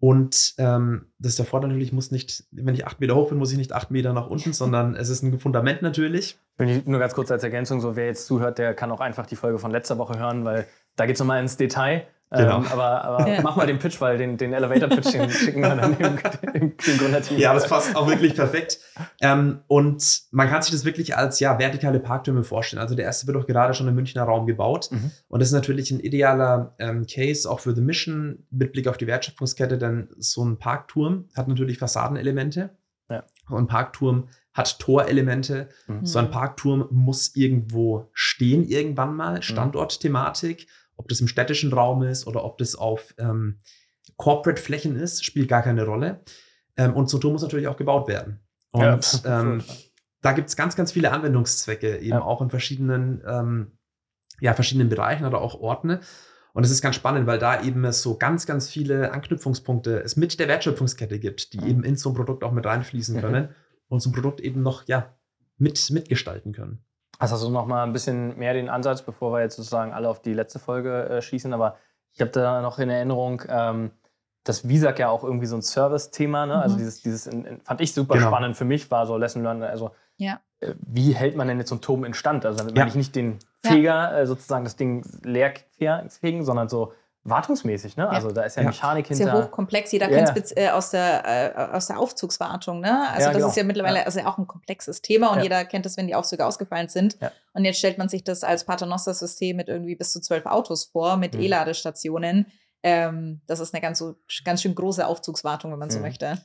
Und ähm, das ist der Vorteil natürlich, ich muss nicht, wenn ich acht Meter hoch bin, muss ich nicht acht Meter nach unten, sondern es ist ein Fundament natürlich. Nur ganz kurz als Ergänzung, so wer jetzt zuhört, der kann auch einfach die Folge von letzter Woche hören, weil da geht es nochmal ins Detail. Genau. Ähm, aber, aber ja. mach mal den Pitch, weil den, den Elevator-Pitch den schicken wir dann dem, dem, dem Gründerteam. Ja, das passt auch wirklich perfekt. Ähm, und man kann sich das wirklich als ja, vertikale Parktürme vorstellen. Also der erste wird auch gerade schon im Münchner Raum gebaut. Mhm. Und das ist natürlich ein idealer ähm, Case auch für The Mission mit Blick auf die Wertschöpfungskette, denn so ein Parkturm hat natürlich Fassadenelemente. Ja. Und ein Parkturm hat Torelemente. Mhm. So ein Parkturm muss irgendwo stehen irgendwann mal, mhm. Standortthematik. Ob das im städtischen Raum ist oder ob das auf ähm, Corporate-Flächen ist, spielt gar keine Rolle. Ähm, und so ein Turm muss natürlich auch gebaut werden. Und ja, [laughs] ähm, da gibt es ganz, ganz viele Anwendungszwecke, eben ja. auch in verschiedenen, ähm, ja, verschiedenen Bereichen oder auch Orten. Und es ist ganz spannend, weil da eben es so ganz, ganz viele Anknüpfungspunkte es mit der Wertschöpfungskette gibt, die mhm. eben in so ein Produkt auch mit reinfließen mhm. können und so ein Produkt eben noch ja, mit, mitgestalten können. Also hast du noch mal ein bisschen mehr den Ansatz, bevor wir jetzt sozusagen alle auf die letzte Folge äh, schießen. Aber ich habe da noch in Erinnerung, ähm, dass Visak ja auch irgendwie so ein Service-Thema, ne? Also mhm. Also dieses, dieses in, in, fand ich super genau. spannend für mich, war so Lesson Learned. Also ja. äh, wie hält man denn jetzt so einen Turm instand? Also wenn ja. ich nicht den Feger, äh, sozusagen das Ding leer fegen, sondern so wartungsmäßig, ne? Ja. Also da ist ja, ja. Mechanik hinter. Sehr hochkomplex. Jeder ja. kennt es äh, aus, der, äh, aus der Aufzugswartung, ne? Also das genau. ist ja mittlerweile also auch ein komplexes Thema und jeder kennt es, wenn die Aufzüge ausgefallen sind. Und jetzt stellt man sich das als Paternoster-System mit irgendwie bis zu zwölf Autos vor, mit mhm. E-Ladestationen. Ähm, das ist eine ganz, so, ganz schön große Aufzugswartung, wenn man mhm. so möchte.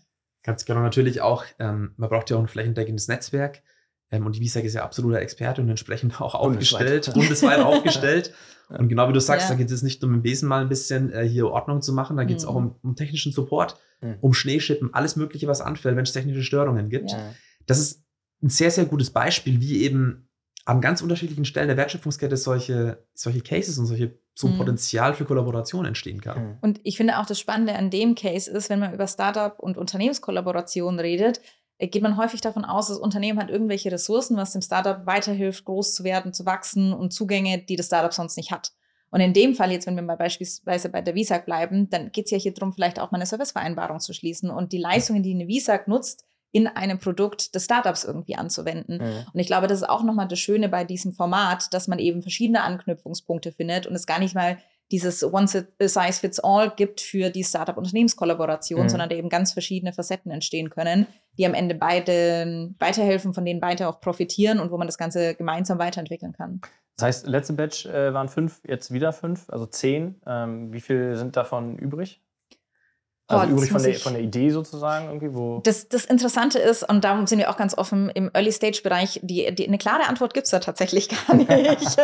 Ganz genau. Natürlich auch, ähm, man braucht ja auch ein flächendeckendes Netzwerk. Ähm, und die WISAG ist ja absoluter Experte und entsprechend auch aufgestellt, bundesweit aufgestellt. [laughs] Und genau wie du sagst, ja. da geht es nicht um im Besen mal ein bisschen äh, hier Ordnung zu machen, da geht es mhm. auch um, um, technischen Support, mhm. um Schneeschippen, alles Mögliche, was anfällt, wenn es technische Störungen gibt. Ja. Das ist ein sehr, sehr gutes Beispiel, wie eben an ganz unterschiedlichen Stellen der Wertschöpfungskette solche, solche Cases und solche, so ein mhm. Potenzial für Kollaboration entstehen kann. Mhm. Und ich finde auch das Spannende an dem Case ist, wenn man über Startup und Unternehmenskollaboration redet, geht man häufig davon aus, das Unternehmen hat irgendwelche Ressourcen, was dem Startup weiterhilft, groß zu werden, zu wachsen und Zugänge, die das Startup sonst nicht hat. Und in dem Fall, jetzt wenn wir mal beispielsweise bei der Visag bleiben, dann geht es ja hier darum, vielleicht auch mal eine Servicevereinbarung zu schließen und die Leistungen, die eine Visag nutzt, in einem Produkt des Startups irgendwie anzuwenden. Mhm. Und ich glaube, das ist auch nochmal das Schöne bei diesem Format, dass man eben verschiedene Anknüpfungspunkte findet und es gar nicht mal dieses One-Size-Fits-All gibt für die Startup-Unternehmenskollaboration, mhm. sondern da eben ganz verschiedene Facetten entstehen können, die am Ende beide weiterhelfen, von denen beide auch profitieren und wo man das Ganze gemeinsam weiterentwickeln kann. Das heißt, letzte Batch äh, waren fünf, jetzt wieder fünf, also zehn. Ähm, wie viel sind davon übrig? Also übrig von der, von der Idee sozusagen irgendwie, wo. Das, das Interessante ist, und darum sind wir auch ganz offen im Early-Stage-Bereich, die, die, eine klare Antwort gibt es da tatsächlich [laughs] gar nicht. [laughs]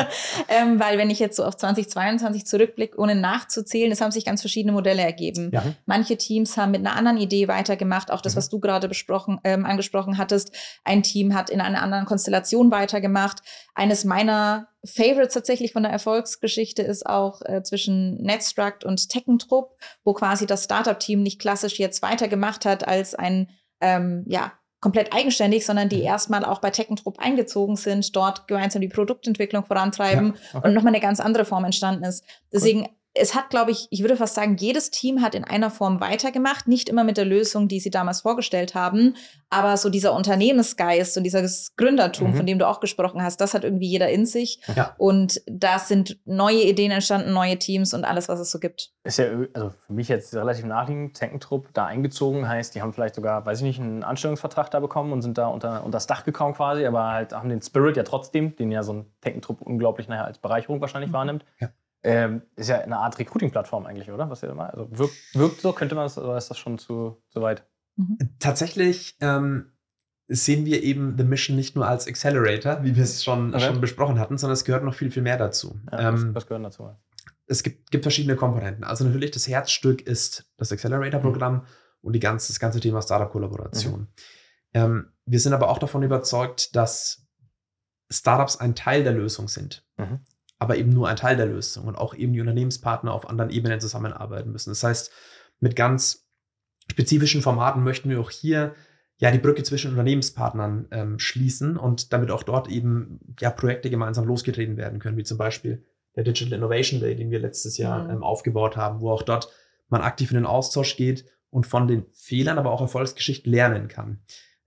ähm, weil wenn ich jetzt so auf 2022 zurückblicke, ohne nachzuzählen, es haben sich ganz verschiedene Modelle ergeben. Ja. Manche Teams haben mit einer anderen Idee weitergemacht, auch das, mhm. was du gerade besprochen, ähm, angesprochen hattest. Ein Team hat in einer anderen Konstellation weitergemacht. Eines meiner Favorites tatsächlich von der Erfolgsgeschichte ist auch äh, zwischen Netstruct und Teckentrupp, wo quasi das Startup-Team nicht klassisch jetzt weitergemacht hat als ein, ähm, ja, komplett eigenständig, sondern die mhm. erstmal auch bei Teckentrupp eingezogen sind, dort gemeinsam die Produktentwicklung vorantreiben ja, okay. und nochmal eine ganz andere Form entstanden ist. Deswegen cool es hat, glaube ich, ich würde fast sagen, jedes Team hat in einer Form weitergemacht, nicht immer mit der Lösung, die sie damals vorgestellt haben, aber so dieser Unternehmensgeist und dieses Gründertum, mhm. von dem du auch gesprochen hast, das hat irgendwie jeder in sich. Ja. Und da sind neue Ideen entstanden, neue Teams und alles, was es so gibt. Ist ja also für mich jetzt relativ naheliegend, Tenkentrupp da eingezogen heißt, die haben vielleicht sogar, weiß ich nicht, einen Anstellungsvertrag da bekommen und sind da unter, unter das Dach gekommen quasi, aber halt haben den Spirit ja trotzdem, den ja so ein Tenkentrupp unglaublich nachher als Bereicherung wahrscheinlich mhm. wahrnimmt. Ja ähm, ist ja eine Art Recruiting-Plattform eigentlich, oder? Was ihr immer, also wirkt, wirkt, so, könnte man das, oder ist das schon zu, zu weit? Mhm. Tatsächlich ähm, sehen wir eben The Mission nicht nur als Accelerator, wie wir es schon, okay. schon besprochen hatten, sondern es gehört noch viel, viel mehr dazu. Ja, ähm, was, was gehört dazu? Es gibt, gibt, verschiedene Komponenten. Also natürlich das Herzstück ist das Accelerator-Programm mhm. und die ganze, das ganze Thema Startup-Kollaboration. Mhm. Ähm, wir sind aber auch davon überzeugt, dass Startups ein Teil der Lösung sind. Mhm aber eben nur ein Teil der Lösung und auch eben die Unternehmenspartner auf anderen Ebenen zusammenarbeiten müssen. Das heißt, mit ganz spezifischen Formaten möchten wir auch hier ja, die Brücke zwischen Unternehmenspartnern ähm, schließen und damit auch dort eben ja, Projekte gemeinsam losgetreten werden können, wie zum Beispiel der Digital Innovation Day, den wir letztes Jahr mhm. ähm, aufgebaut haben, wo auch dort man aktiv in den Austausch geht und von den Fehlern, aber auch Erfolgsgeschichten lernen kann.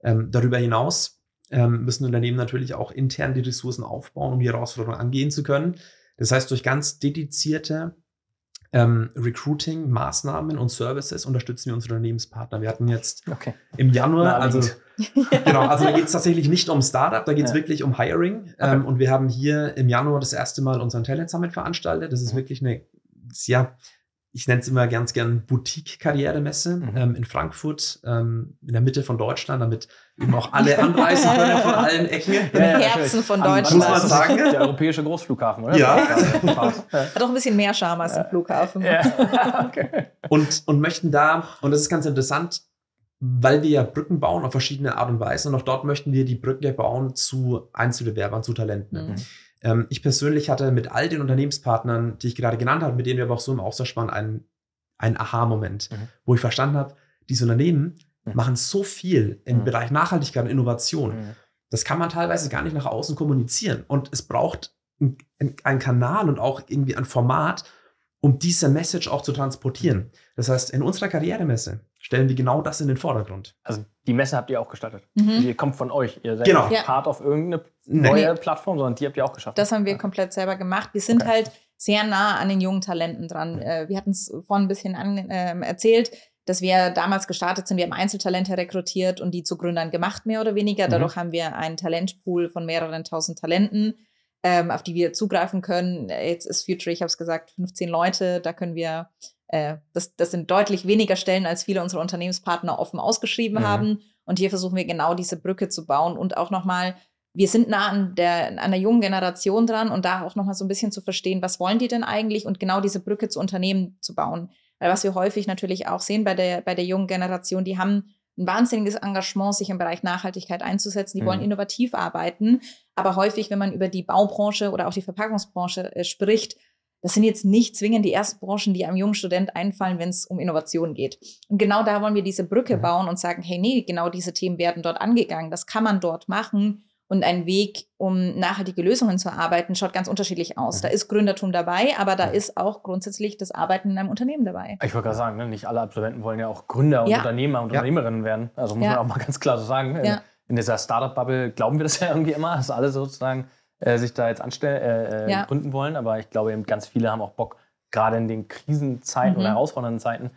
Ähm, darüber hinaus ähm, müssen Unternehmen natürlich auch intern die Ressourcen aufbauen, um die Herausforderungen angehen zu können. Das heißt, durch ganz dedizierte ähm, Recruiting, Maßnahmen und Services unterstützen wir unsere Unternehmenspartner. Wir hatten jetzt okay. im Januar, also [laughs] genau, also da [laughs] geht es tatsächlich nicht um Startup, da geht es ja. wirklich um Hiring. Okay. Ähm, und wir haben hier im Januar das erste Mal unseren Talent Summit veranstaltet. Das ist mhm. wirklich eine sehr ich nenne es immer ganz gern Boutique-Karrieremesse mhm. ähm, in Frankfurt, ähm, in der Mitte von Deutschland, damit eben auch alle [laughs] anreisen können von allen Ecken. Im ja, Herzen von Deutschland. Muss man sagen. Der europäische Großflughafen, oder? Ja. [laughs] Hat auch ein bisschen mehr Charme als ein Flughafen. Ja. [laughs] okay. und, und möchten da, und das ist ganz interessant, weil wir ja Brücken bauen auf verschiedene Art und Weise und auch dort möchten wir die Brücke bauen zu Einzelbewerbern, zu Talenten. Mhm. Ähm, ich persönlich hatte mit all den Unternehmenspartnern, die ich gerade genannt habe, mit denen wir aber auch so im Austausch waren, einen, einen Aha-Moment, mhm. wo ich verstanden habe, diese Unternehmen mhm. machen so viel im mhm. Bereich Nachhaltigkeit und Innovation. Mhm. Das kann man teilweise gar nicht nach außen kommunizieren. Und es braucht einen Kanal und auch irgendwie ein Format, um diese Message auch zu transportieren. Das heißt, in unserer Karrieremesse stellen wir genau das in den Vordergrund. Also die Messe habt ihr auch gestartet. Mhm. Die kommt von euch. Ihr seid genau. nicht Part auf irgendeine neue nee. Plattform, sondern die habt ihr auch geschafft. Das haben wir komplett selber gemacht. Wir sind okay. halt sehr nah an den jungen Talenten dran. Mhm. Wir hatten es vorhin ein bisschen an, äh, erzählt, dass wir damals gestartet sind. Wir haben Einzeltalente rekrutiert und die zu Gründern gemacht, mehr oder weniger. Mhm. Dadurch haben wir einen Talentpool von mehreren tausend Talenten, ähm, auf die wir zugreifen können. Jetzt ist Future, ich habe es gesagt, 15 Leute. Da können wir äh, das, das sind deutlich weniger Stellen, als viele unserer Unternehmenspartner offen ausgeschrieben mhm. haben. Und hier versuchen wir genau diese Brücke zu bauen und auch nochmal, wir sind nah an der, an der jungen Generation dran und da auch nochmal so ein bisschen zu verstehen, was wollen die denn eigentlich und genau diese Brücke zu Unternehmen zu bauen. Weil was wir häufig natürlich auch sehen bei der, bei der jungen Generation, die haben ein wahnsinniges Engagement, sich im Bereich Nachhaltigkeit einzusetzen. Die mhm. wollen innovativ arbeiten. Aber häufig, wenn man über die Baubranche oder auch die Verpackungsbranche äh, spricht, das sind jetzt nicht zwingend die ersten Branchen, die einem jungen Student einfallen, wenn es um Innovation geht. Und genau da wollen wir diese Brücke mhm. bauen und sagen, hey, nee, genau diese Themen werden dort angegangen. Das kann man dort machen. Und ein Weg, um nachhaltige Lösungen zu erarbeiten, schaut ganz unterschiedlich aus. Mhm. Da ist Gründertum dabei, aber da ist auch grundsätzlich das Arbeiten in einem Unternehmen dabei. Ich wollte gerade sagen, ne, nicht alle Absolventen wollen ja auch Gründer und ja. Unternehmer und ja. Unternehmerinnen werden. Also muss ja. man auch mal ganz klar so sagen. In, in dieser Startup-Bubble glauben wir das ja irgendwie immer, dass alle sozusagen äh, sich da jetzt anstellen, äh, äh, ja. gründen wollen. Aber ich glaube, eben ganz viele haben auch Bock, gerade in den Krisenzeiten mhm. oder herausfordernden Zeiten,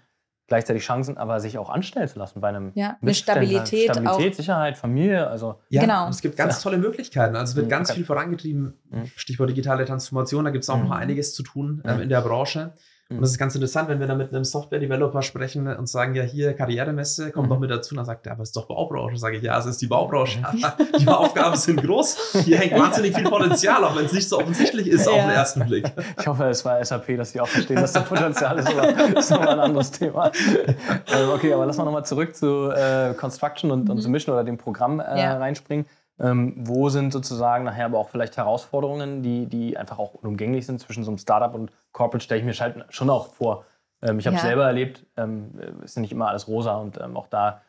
gleichzeitig Chancen, aber sich auch anstellen zu lassen bei einem ja, eine Stabilität, Stabilität auch. Sicherheit, Familie, also ja, genau. es gibt ganz tolle Möglichkeiten. Also es wird mhm, ganz okay. viel vorangetrieben. Mhm. Stichwort digitale Transformation, da gibt es auch mhm. noch einiges zu tun ähm, in der Branche. Und das ist ganz interessant, wenn wir dann mit einem Software-Developer sprechen und sagen, ja, hier Karrieremesse, kommt mhm. noch mit dazu. Und dann sagt er, aber es ist doch Baubranche. Sage ich, ja, es ist die Baubranche. Mhm. [laughs] die Aufgaben sind groß. Hier hängt wahnsinnig viel Potenzial, auch wenn es nicht so offensichtlich ist ja. auf den ersten Blick. Ich hoffe, es war SAP, dass die auch verstehen, dass da Potenzial ist, aber das ist nochmal ein anderes Thema. Ähm, okay, aber lass mal nochmal zurück zu äh, Construction und, mhm. und zu Mission oder dem Programm äh, ja. reinspringen. Ähm, wo sind sozusagen nachher aber auch vielleicht Herausforderungen, die, die einfach auch unumgänglich sind zwischen so einem Startup und Corporate, stelle ich mir halt schon auch vor. Ähm, ich habe es ja. selber erlebt, ähm, ist ja nicht immer alles rosa und ähm, auch da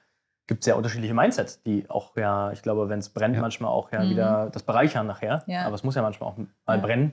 gibt es ja unterschiedliche Mindsets, die auch ja, ich glaube, wenn es brennt, ja. manchmal auch ja mhm. wieder das bereichern nachher. Ja. Aber es muss ja manchmal auch mal brennen.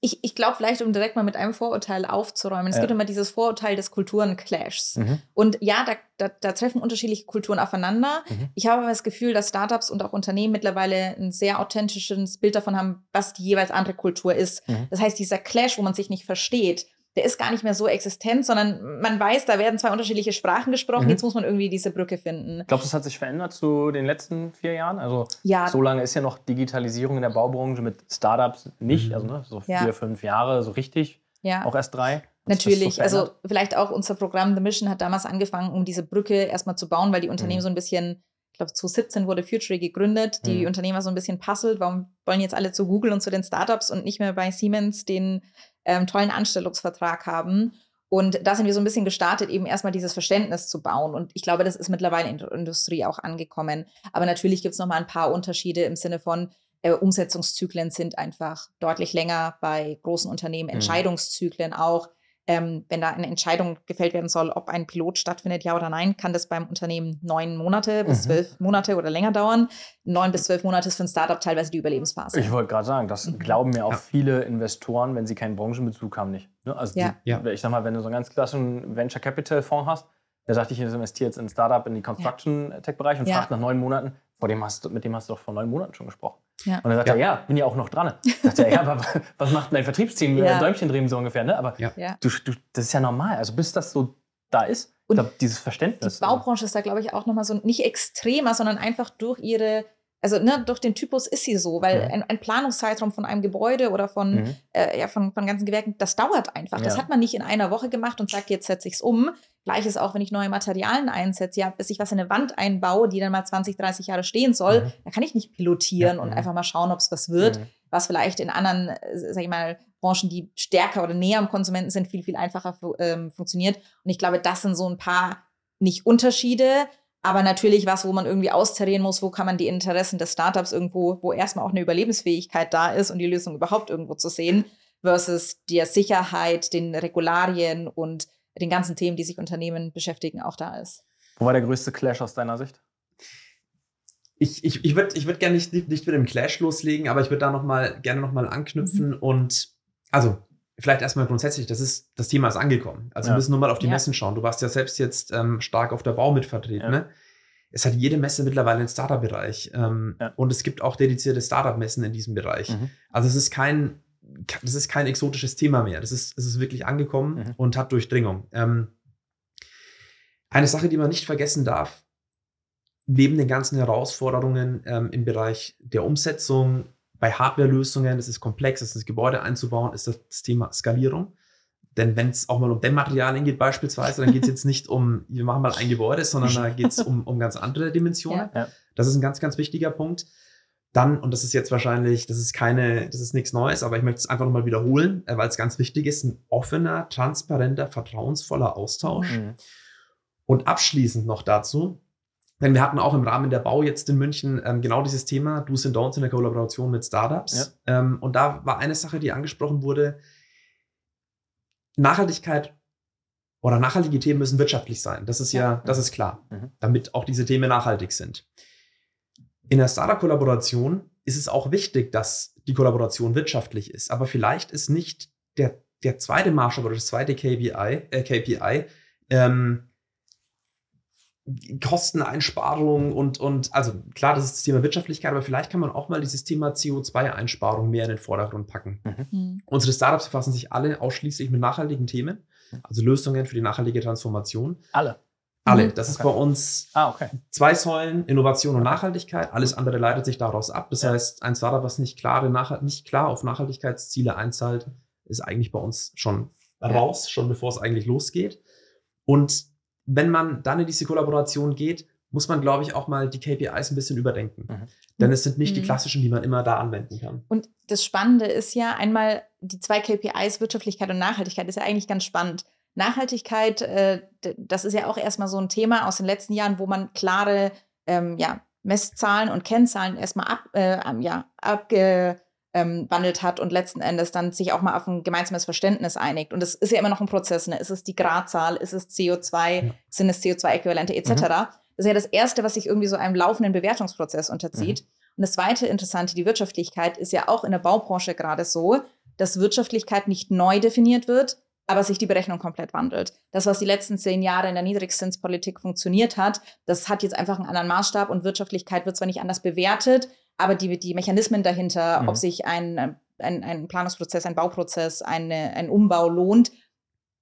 Ich, ich glaube, vielleicht, um direkt mal mit einem Vorurteil aufzuräumen. Es ja. gibt immer dieses Vorurteil des Kulturenclashs. Mhm. Und ja, da, da, da, treffen unterschiedliche Kulturen aufeinander. Mhm. Ich habe aber das Gefühl, dass Startups und auch Unternehmen mittlerweile ein sehr authentisches Bild davon haben, was die jeweils andere Kultur ist. Mhm. Das heißt, dieser Clash, wo man sich nicht versteht, der ist gar nicht mehr so existent, sondern man weiß, da werden zwei unterschiedliche Sprachen gesprochen. Mhm. Jetzt muss man irgendwie diese Brücke finden. Glaubst du, das hat sich verändert zu den letzten vier Jahren? Also ja. so lange ist ja noch Digitalisierung in der Baubranche mit Startups nicht, mhm. also ne, so vier, ja. fünf Jahre so richtig. Ja. Auch erst drei. Natürlich, so also vielleicht auch unser Programm The Mission hat damals angefangen, um diese Brücke erstmal zu bauen, weil die Unternehmen mhm. so ein bisschen ich glaube, 2017 wurde Future gegründet. Die mhm. Unternehmer so ein bisschen puzzelt. Warum wollen jetzt alle zu Google und zu den Startups und nicht mehr bei Siemens den ähm, tollen Anstellungsvertrag haben? Und da sind wir so ein bisschen gestartet, eben erstmal dieses Verständnis zu bauen. Und ich glaube, das ist mittlerweile in der Industrie auch angekommen. Aber natürlich gibt es noch mal ein paar Unterschiede im Sinne von, äh, Umsetzungszyklen sind einfach deutlich länger bei großen Unternehmen, mhm. Entscheidungszyklen auch. Ähm, wenn da eine Entscheidung gefällt werden soll, ob ein Pilot stattfindet, ja oder nein, kann das beim Unternehmen neun Monate bis mhm. zwölf Monate oder länger dauern. Neun bis zwölf Monate ist für ein Startup teilweise die Überlebensphase. Ich wollte gerade sagen, das mhm. glauben mir auch ja. viele Investoren, wenn sie keinen Branchenbezug haben, nicht. Ne? Also ja. Die, ja. ich sag mal, wenn du so einen ganz klassischen Venture Capital Fonds hast, der sagt, ich investiere jetzt in ein Startup in die Construction Tech Bereich und fragt nach neun Monaten, vor dem hast du, mit dem hast du doch vor neun Monaten schon gesprochen. Ja. Und dann sagt ja. er, ja, bin ja auch noch dran. Sagt er, ja, aber was macht dein Vertriebsteam? Ja. Däumchen drehen so ungefähr, ne? Aber ja. Du, du, das ist ja normal. Also bis das so da ist, und glaub, dieses Verständnis. Die Baubranche ist da, glaube ich, auch nochmal so nicht extremer, sondern einfach durch ihre also ne, durch den Typus ist sie so, weil ja. ein, ein, Planungszeitraum von einem Gebäude oder von, mhm. äh, ja, von, von ganzen Gewerken, das dauert einfach. Ja. Das hat man nicht in einer Woche gemacht und sagt, jetzt setze ich es um. Gleiches auch, wenn ich neue Materialien einsetze, ja, bis ich was in eine Wand einbaue, die dann mal 20, 30 Jahre stehen soll, mhm. da kann ich nicht pilotieren ja. und mhm. einfach mal schauen, ob es was wird, mhm. was vielleicht in anderen, äh, sag ich mal, Branchen, die stärker oder näher am Konsumenten sind, viel, viel einfacher ähm, funktioniert. Und ich glaube, das sind so ein paar nicht Unterschiede, aber natürlich was, wo man irgendwie austarieren muss, wo kann man die Interessen des Startups irgendwo, wo erstmal auch eine Überlebensfähigkeit da ist und die Lösung überhaupt irgendwo zu sehen, versus der Sicherheit, den Regularien und den ganzen Themen, die sich Unternehmen beschäftigen, auch da ist. Wo war der größte Clash aus deiner Sicht? Ich, ich, ich würde ich würd gerne nicht, nicht mit dem Clash loslegen, aber ich würde da noch mal, gerne nochmal anknüpfen mhm. und also vielleicht erstmal grundsätzlich, das ist, das Thema ist angekommen. Also ja. wir müssen nur mal auf die ja. Messen schauen. Du warst ja selbst jetzt ähm, stark auf der Bau mit vertreten. Ja. Ne? Es hat jede Messe mittlerweile einen Startup-Bereich. Ähm, und es gibt auch dedizierte Startup-Messen in diesem Bereich. Mhm. Also es ist kein, das ist kein exotisches Thema mehr. Das ist, es ist wirklich angekommen mhm. und hat Durchdringung. Ähm, eine Sache, die man nicht vergessen darf, neben den ganzen Herausforderungen ähm, im Bereich der Umsetzung, bei Hardware-Lösungen, das ist komplex, das ist das Gebäude einzubauen, ist das, das Thema Skalierung. Denn wenn es auch mal um Dämmmaterialien geht beispielsweise, dann geht es jetzt nicht um, wir machen mal ein Gebäude, sondern da geht es um, um ganz andere Dimensionen. Ja. Das ist ein ganz, ganz wichtiger Punkt. Dann, und das ist jetzt wahrscheinlich, das ist keine, das ist nichts Neues, aber ich möchte es einfach nochmal wiederholen, äh, weil es ganz wichtig ist, ein offener, transparenter, vertrauensvoller Austausch. Mhm. Und abschließend noch dazu, denn wir hatten auch im Rahmen der Bau jetzt in München ähm, genau dieses Thema, Do's and Don'ts in der Kollaboration mit Startups. Ja. Ähm, und da war eine Sache, die angesprochen wurde, Nachhaltigkeit oder nachhaltige Themen müssen wirtschaftlich sein. Das ist ja, das ist klar, mhm. damit auch diese Themen nachhaltig sind. In der Startup-Kollaboration ist es auch wichtig, dass die Kollaboration wirtschaftlich ist. Aber vielleicht ist nicht der, der zweite Maßstab oder das zweite KPI, äh, KPI ähm, Kosteneinsparung und, und, also klar, das ist das Thema Wirtschaftlichkeit, aber vielleicht kann man auch mal dieses Thema CO2-Einsparung mehr in den Vordergrund packen. Mhm. mhm. Unsere Startups befassen sich alle ausschließlich mit nachhaltigen Themen, also Lösungen für die nachhaltige Transformation. Alle. Alle. Mhm. Das okay. ist bei uns ah, okay. zwei Säulen, Innovation und Nachhaltigkeit. Alles andere leitet sich daraus ab. Das ja. heißt, ein Startup, was nicht, klare, nicht klar auf Nachhaltigkeitsziele einzahlt, ist eigentlich bei uns schon raus, schon bevor es eigentlich losgeht. Und wenn man dann in diese Kollaboration geht, muss man, glaube ich, auch mal die KPIs ein bisschen überdenken. Mhm. Denn es sind nicht mhm. die klassischen, die man immer da anwenden kann. Und das Spannende ist ja einmal die zwei KPIs, Wirtschaftlichkeit und Nachhaltigkeit, ist ja eigentlich ganz spannend. Nachhaltigkeit, äh, das ist ja auch erstmal so ein Thema aus den letzten Jahren, wo man klare ähm, ja, Messzahlen und Kennzahlen erstmal ab, äh, ja, abge, ähm, wandelt hat und letzten Endes dann sich auch mal auf ein gemeinsames Verständnis einigt. Und es ist ja immer noch ein Prozess. Ne? Ist es die Gradzahl? Ist es CO2? Ja. Sind es CO2-Äquivalente etc.? Mhm. Das ist ja das Erste, was sich irgendwie so einem laufenden Bewertungsprozess unterzieht. Mhm. Und das zweite Interessante, die Wirtschaftlichkeit, ist ja auch in der Baubranche gerade so, dass Wirtschaftlichkeit nicht neu definiert wird, aber sich die Berechnung komplett wandelt. Das, was die letzten zehn Jahre in der Niedrigzinspolitik funktioniert hat, das hat jetzt einfach einen anderen Maßstab und Wirtschaftlichkeit wird zwar nicht anders bewertet, aber die, die Mechanismen dahinter, mhm. ob sich ein, ein, ein Planungsprozess, ein Bauprozess, eine, ein Umbau lohnt,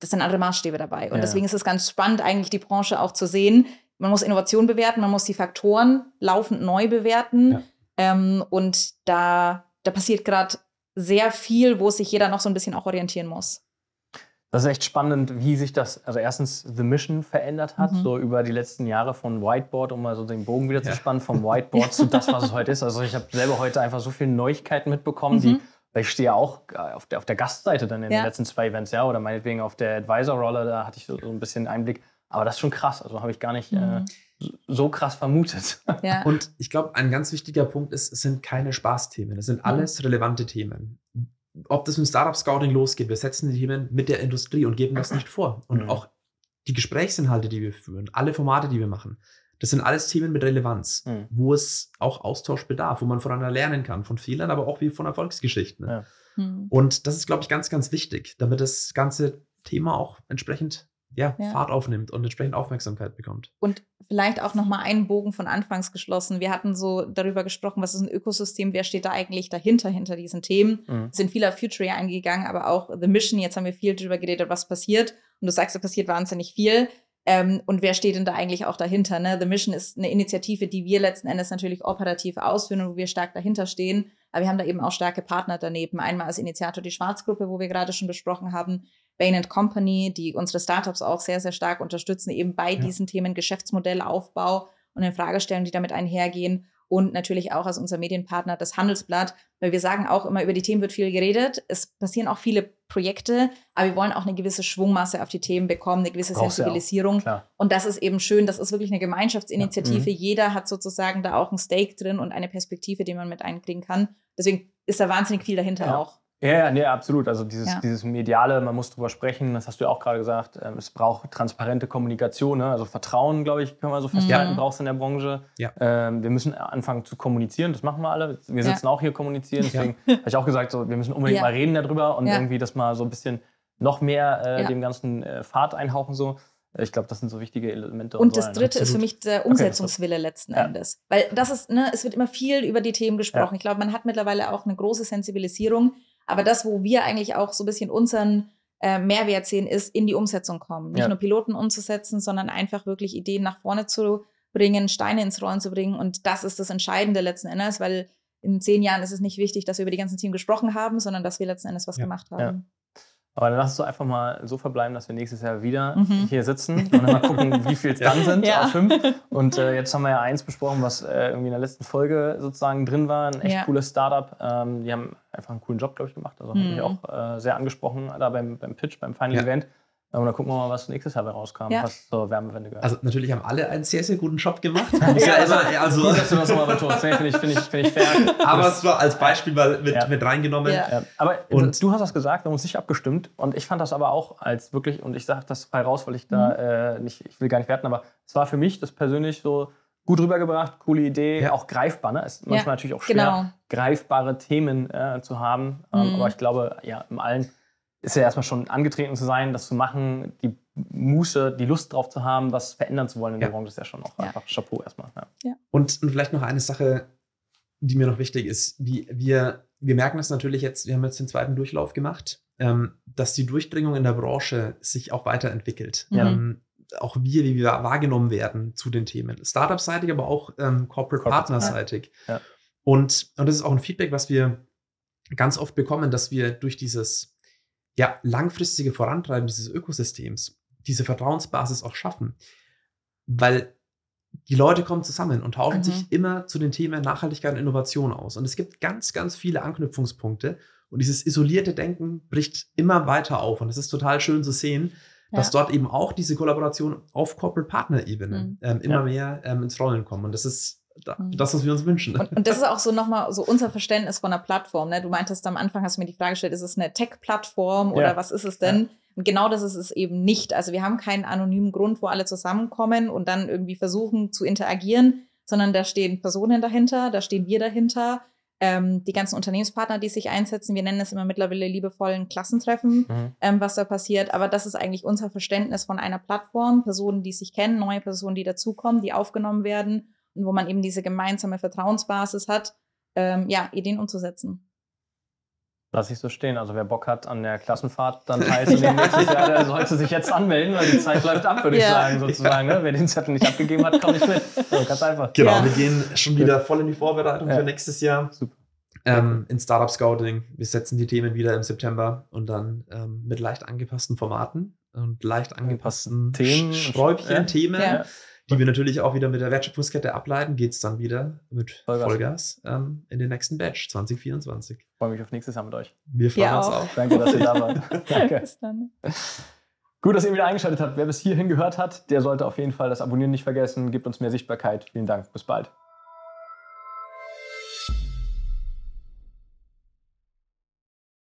das sind andere Maßstäbe dabei. Und ja. deswegen ist es ganz spannend, eigentlich die Branche auch zu sehen. Man muss Innovation bewerten, man muss die Faktoren laufend neu bewerten. Ja. Ähm, und da, da passiert gerade sehr viel, wo sich jeder noch so ein bisschen auch orientieren muss. Das ist echt spannend, wie sich das, also erstens The Mission verändert hat, mhm. so über die letzten Jahre von Whiteboard, um mal so den Bogen wieder ja. zu spannen, vom Whiteboard [laughs] zu das, was es heute ist. Also ich habe selber heute einfach so viele Neuigkeiten mitbekommen, mhm. die, weil ich stehe ja auch äh, auf der, auf der Gastseite dann in ja. den letzten zwei Events, ja, oder meinetwegen auf der Advisor-Rolle, da hatte ich so, so, ein bisschen Einblick. Aber das ist schon krass, also habe ich gar nicht äh, mhm. äh, so krass vermutet. Ja. [laughs] Und ich glaube, ein ganz wichtiger Punkt ist, es sind keine Spaßthemen, es sind mhm. alles relevante Themen ob das mit Startup Scouting losgeht, wir setzen die Themen mit der Industrie und geben das nicht vor. Und mhm. auch die Gesprächsinhalte, die wir führen, alle Formate, die wir machen, das sind alles Themen mit Relevanz, mhm. wo es auch Austausch bedarf, wo man voneinander lernen kann, von Fehlern, aber auch wie von Erfolgsgeschichten. Ja. Mhm. Und das ist, glaube ich, ganz, ganz wichtig, damit das ganze Thema auch entsprechend ja, ja, Fahrt aufnimmt und entsprechend Aufmerksamkeit bekommt. Und vielleicht auch nochmal einen Bogen von anfangs geschlossen. Wir hatten so darüber gesprochen, was ist ein Ökosystem, wer steht da eigentlich dahinter, hinter diesen Themen. Mhm. Sind auf Future eingegangen, aber auch The Mission, jetzt haben wir viel darüber geredet, was passiert. Und du sagst, da passiert wahnsinnig viel. Ähm, und wer steht denn da eigentlich auch dahinter? Ne? The Mission ist eine Initiative, die wir letzten Endes natürlich operativ ausführen und wo wir stark dahinter stehen. Aber wir haben da eben auch starke Partner daneben. Einmal als Initiator die Schwarzgruppe, wo wir gerade schon besprochen haben, Bain Company, die unsere Startups auch sehr, sehr stark unterstützen, eben bei ja. diesen Themen Geschäftsmodellaufbau und in Fragestellungen, die damit einhergehen und natürlich auch als unser Medienpartner das Handelsblatt, weil wir sagen auch immer, über die Themen wird viel geredet. Es passieren auch viele Projekte, aber wir wollen auch eine gewisse Schwungmasse auf die Themen bekommen, eine gewisse Brauchst Sensibilisierung. und das ist eben schön, das ist wirklich eine Gemeinschaftsinitiative. Ja. Mhm. Jeder hat sozusagen da auch ein Stake drin und eine Perspektive, die man mit einkriegen kann. Deswegen ist da wahnsinnig viel dahinter ja. auch. Ja, ja, nee, absolut. Also dieses, ja. dieses Mediale, man muss drüber sprechen, das hast du ja auch gerade gesagt. Ähm, es braucht transparente Kommunikation, ne? also Vertrauen, glaube ich, können wir so festhalten, mhm. brauchst du in der Branche. Ja. Ähm, wir müssen anfangen zu kommunizieren, das machen wir alle. Wir sitzen ja. auch hier kommunizieren, deswegen habe ich auch gesagt, so, wir müssen unbedingt mal reden darüber und irgendwie das mal so ein bisschen noch mehr äh, dem ganzen äh, Fahrt einhauchen so. Ich glaube, das sind so wichtige Elemente. Und, und das Dritte Absolut. ist für mich der Umsetzungswille okay, letzten ja. Endes. Weil das ist, ne, es wird immer viel über die Themen gesprochen. Ja. Ich glaube, man hat mittlerweile auch eine große Sensibilisierung. Aber das, wo wir eigentlich auch so ein bisschen unseren äh, Mehrwert sehen, ist in die Umsetzung kommen. Nicht ja. nur Piloten umzusetzen, sondern einfach wirklich Ideen nach vorne zu bringen, Steine ins Rollen zu bringen. Und das ist das Entscheidende letzten Endes, weil in zehn Jahren ist es nicht wichtig, dass wir über die ganzen Themen gesprochen haben, sondern dass wir letzten Endes was ja. gemacht haben. Aber dann lass uns doch einfach mal so verbleiben, dass wir nächstes Jahr wieder mhm. hier sitzen und dann mal gucken, [laughs] wie viel es dann sind, ja. fünf. Und äh, jetzt haben wir ja eins besprochen, was äh, irgendwie in der letzten Folge sozusagen drin war. Ein echt ja. cooles Startup. Ähm, die haben einfach einen coolen Job, glaube ich, gemacht. Also mhm. hat mich auch äh, sehr angesprochen da beim, beim Pitch, beim Final ja. Event. Und dann gucken wir mal, was nächstes Jahr rauskam, ja. was zur Wärmewende gehört. Also natürlich haben alle einen sehr, sehr guten Job gemacht. [laughs] ja, also, also Gut, dass du das nochmal betonst. Nee, finde ich, find ich, find ich fair. Aber es war als Beispiel mal mit, ja. mit reingenommen. Ja. Aber und du hast das gesagt, wir haben uns nicht abgestimmt. Und ich fand das aber auch als wirklich, und ich sage das frei raus, weil ich da mhm. äh, nicht, ich will gar nicht werten, aber es war für mich das persönlich so gut rübergebracht, coole Idee, auch greifbar. Ne? Es ist manchmal natürlich auch schwer, genau. greifbare Themen äh, zu haben. Ähm, mhm. Aber ich glaube, ja, im Allen ist ja erstmal schon angetreten zu sein, das zu machen, die Muße, die Lust drauf zu haben, was verändern zu wollen in ja. der Branche, ist ja schon auch ja. einfach Chapeau erstmal. Ja. ja. Und, und, vielleicht noch eine Sache, die mir noch wichtig ist. Wie, wir, wir merken das natürlich jetzt, wir haben jetzt den zweiten Durchlauf gemacht, ähm, dass die Durchdringung in der Branche sich auch weiterentwickelt. Mhm. Ähm, auch wir, wie wir wahrgenommen werden zu den Themen. Startup-seitig, aber auch ähm, Corporate, Corporate Partner-seitig. Und, und das ist auch ein Feedback, was wir ganz oft bekommen, dass wir durch dieses ja, langfristige Vorantreiben dieses Ökosystems, diese Vertrauensbasis auch schaffen. Weil die Leute kommen zusammen und tauschen mhm. sich immer zu den Themen Nachhaltigkeit und Innovation aus. Und es gibt ganz, ganz viele Anknüpfungspunkte. Und dieses isolierte Denken bricht immer weiter auf. Und es ist total schön zu sehen, ja. dass dort eben auch diese Kollaboration auf Corporate Partner Ebene mhm. ähm, immer ja. mehr ähm, ins Rollen kommen. Und das ist. Das, was wir uns wünschen. Und, und das ist auch so nochmal so unser Verständnis von einer Plattform. Ne? Du meintest am Anfang, hast du mir die Frage gestellt, ist es eine Tech-Plattform oder ja. was ist es denn? Ja. Und genau das ist es eben nicht. Also wir haben keinen anonymen Grund, wo alle zusammenkommen und dann irgendwie versuchen zu interagieren, sondern da stehen Personen dahinter, da stehen wir dahinter, ähm, die ganzen Unternehmenspartner, die sich einsetzen. Wir nennen es immer mittlerweile liebevollen Klassentreffen, mhm. ähm, was da passiert. Aber das ist eigentlich unser Verständnis von einer Plattform. Personen, die sich kennen, neue Personen, die dazukommen, die aufgenommen werden und wo man eben diese gemeinsame Vertrauensbasis hat, ähm, ja, Ideen umzusetzen. Lass ich so stehen. Also wer Bock hat an der Klassenfahrt, dann heißt ja. nächstes Jahr, der sollte sich jetzt anmelden, weil die Zeit läuft ab, würde ja. ich sagen, sozusagen. Ne? Wer den Zettel nicht abgegeben hat, kommt nicht mit. So, ganz einfach. Genau, ja. wir gehen schon wieder voll in die Vorbereitung für nächstes Jahr. Super. Ähm, in Startup Scouting. Wir setzen die Themen wieder im September und dann ähm, mit leicht angepassten Formaten und leicht angepassten Themen, Sträubchen, Themen. Die wir natürlich auch wieder mit der Wertschöpfungskette ableiten, geht es dann wieder mit Vollgas, Vollgas ähm, in den nächsten Batch 2024. Ich freue mich auf nächstes Jahr mit euch. Wir freuen ja, uns auch. auch. Danke, dass ihr da wart. [laughs] Danke. Bis dann. Gut, dass ihr wieder eingeschaltet habt. Wer bis hierhin gehört hat, der sollte auf jeden Fall das Abonnieren nicht vergessen. Gibt uns mehr Sichtbarkeit. Vielen Dank. Bis bald.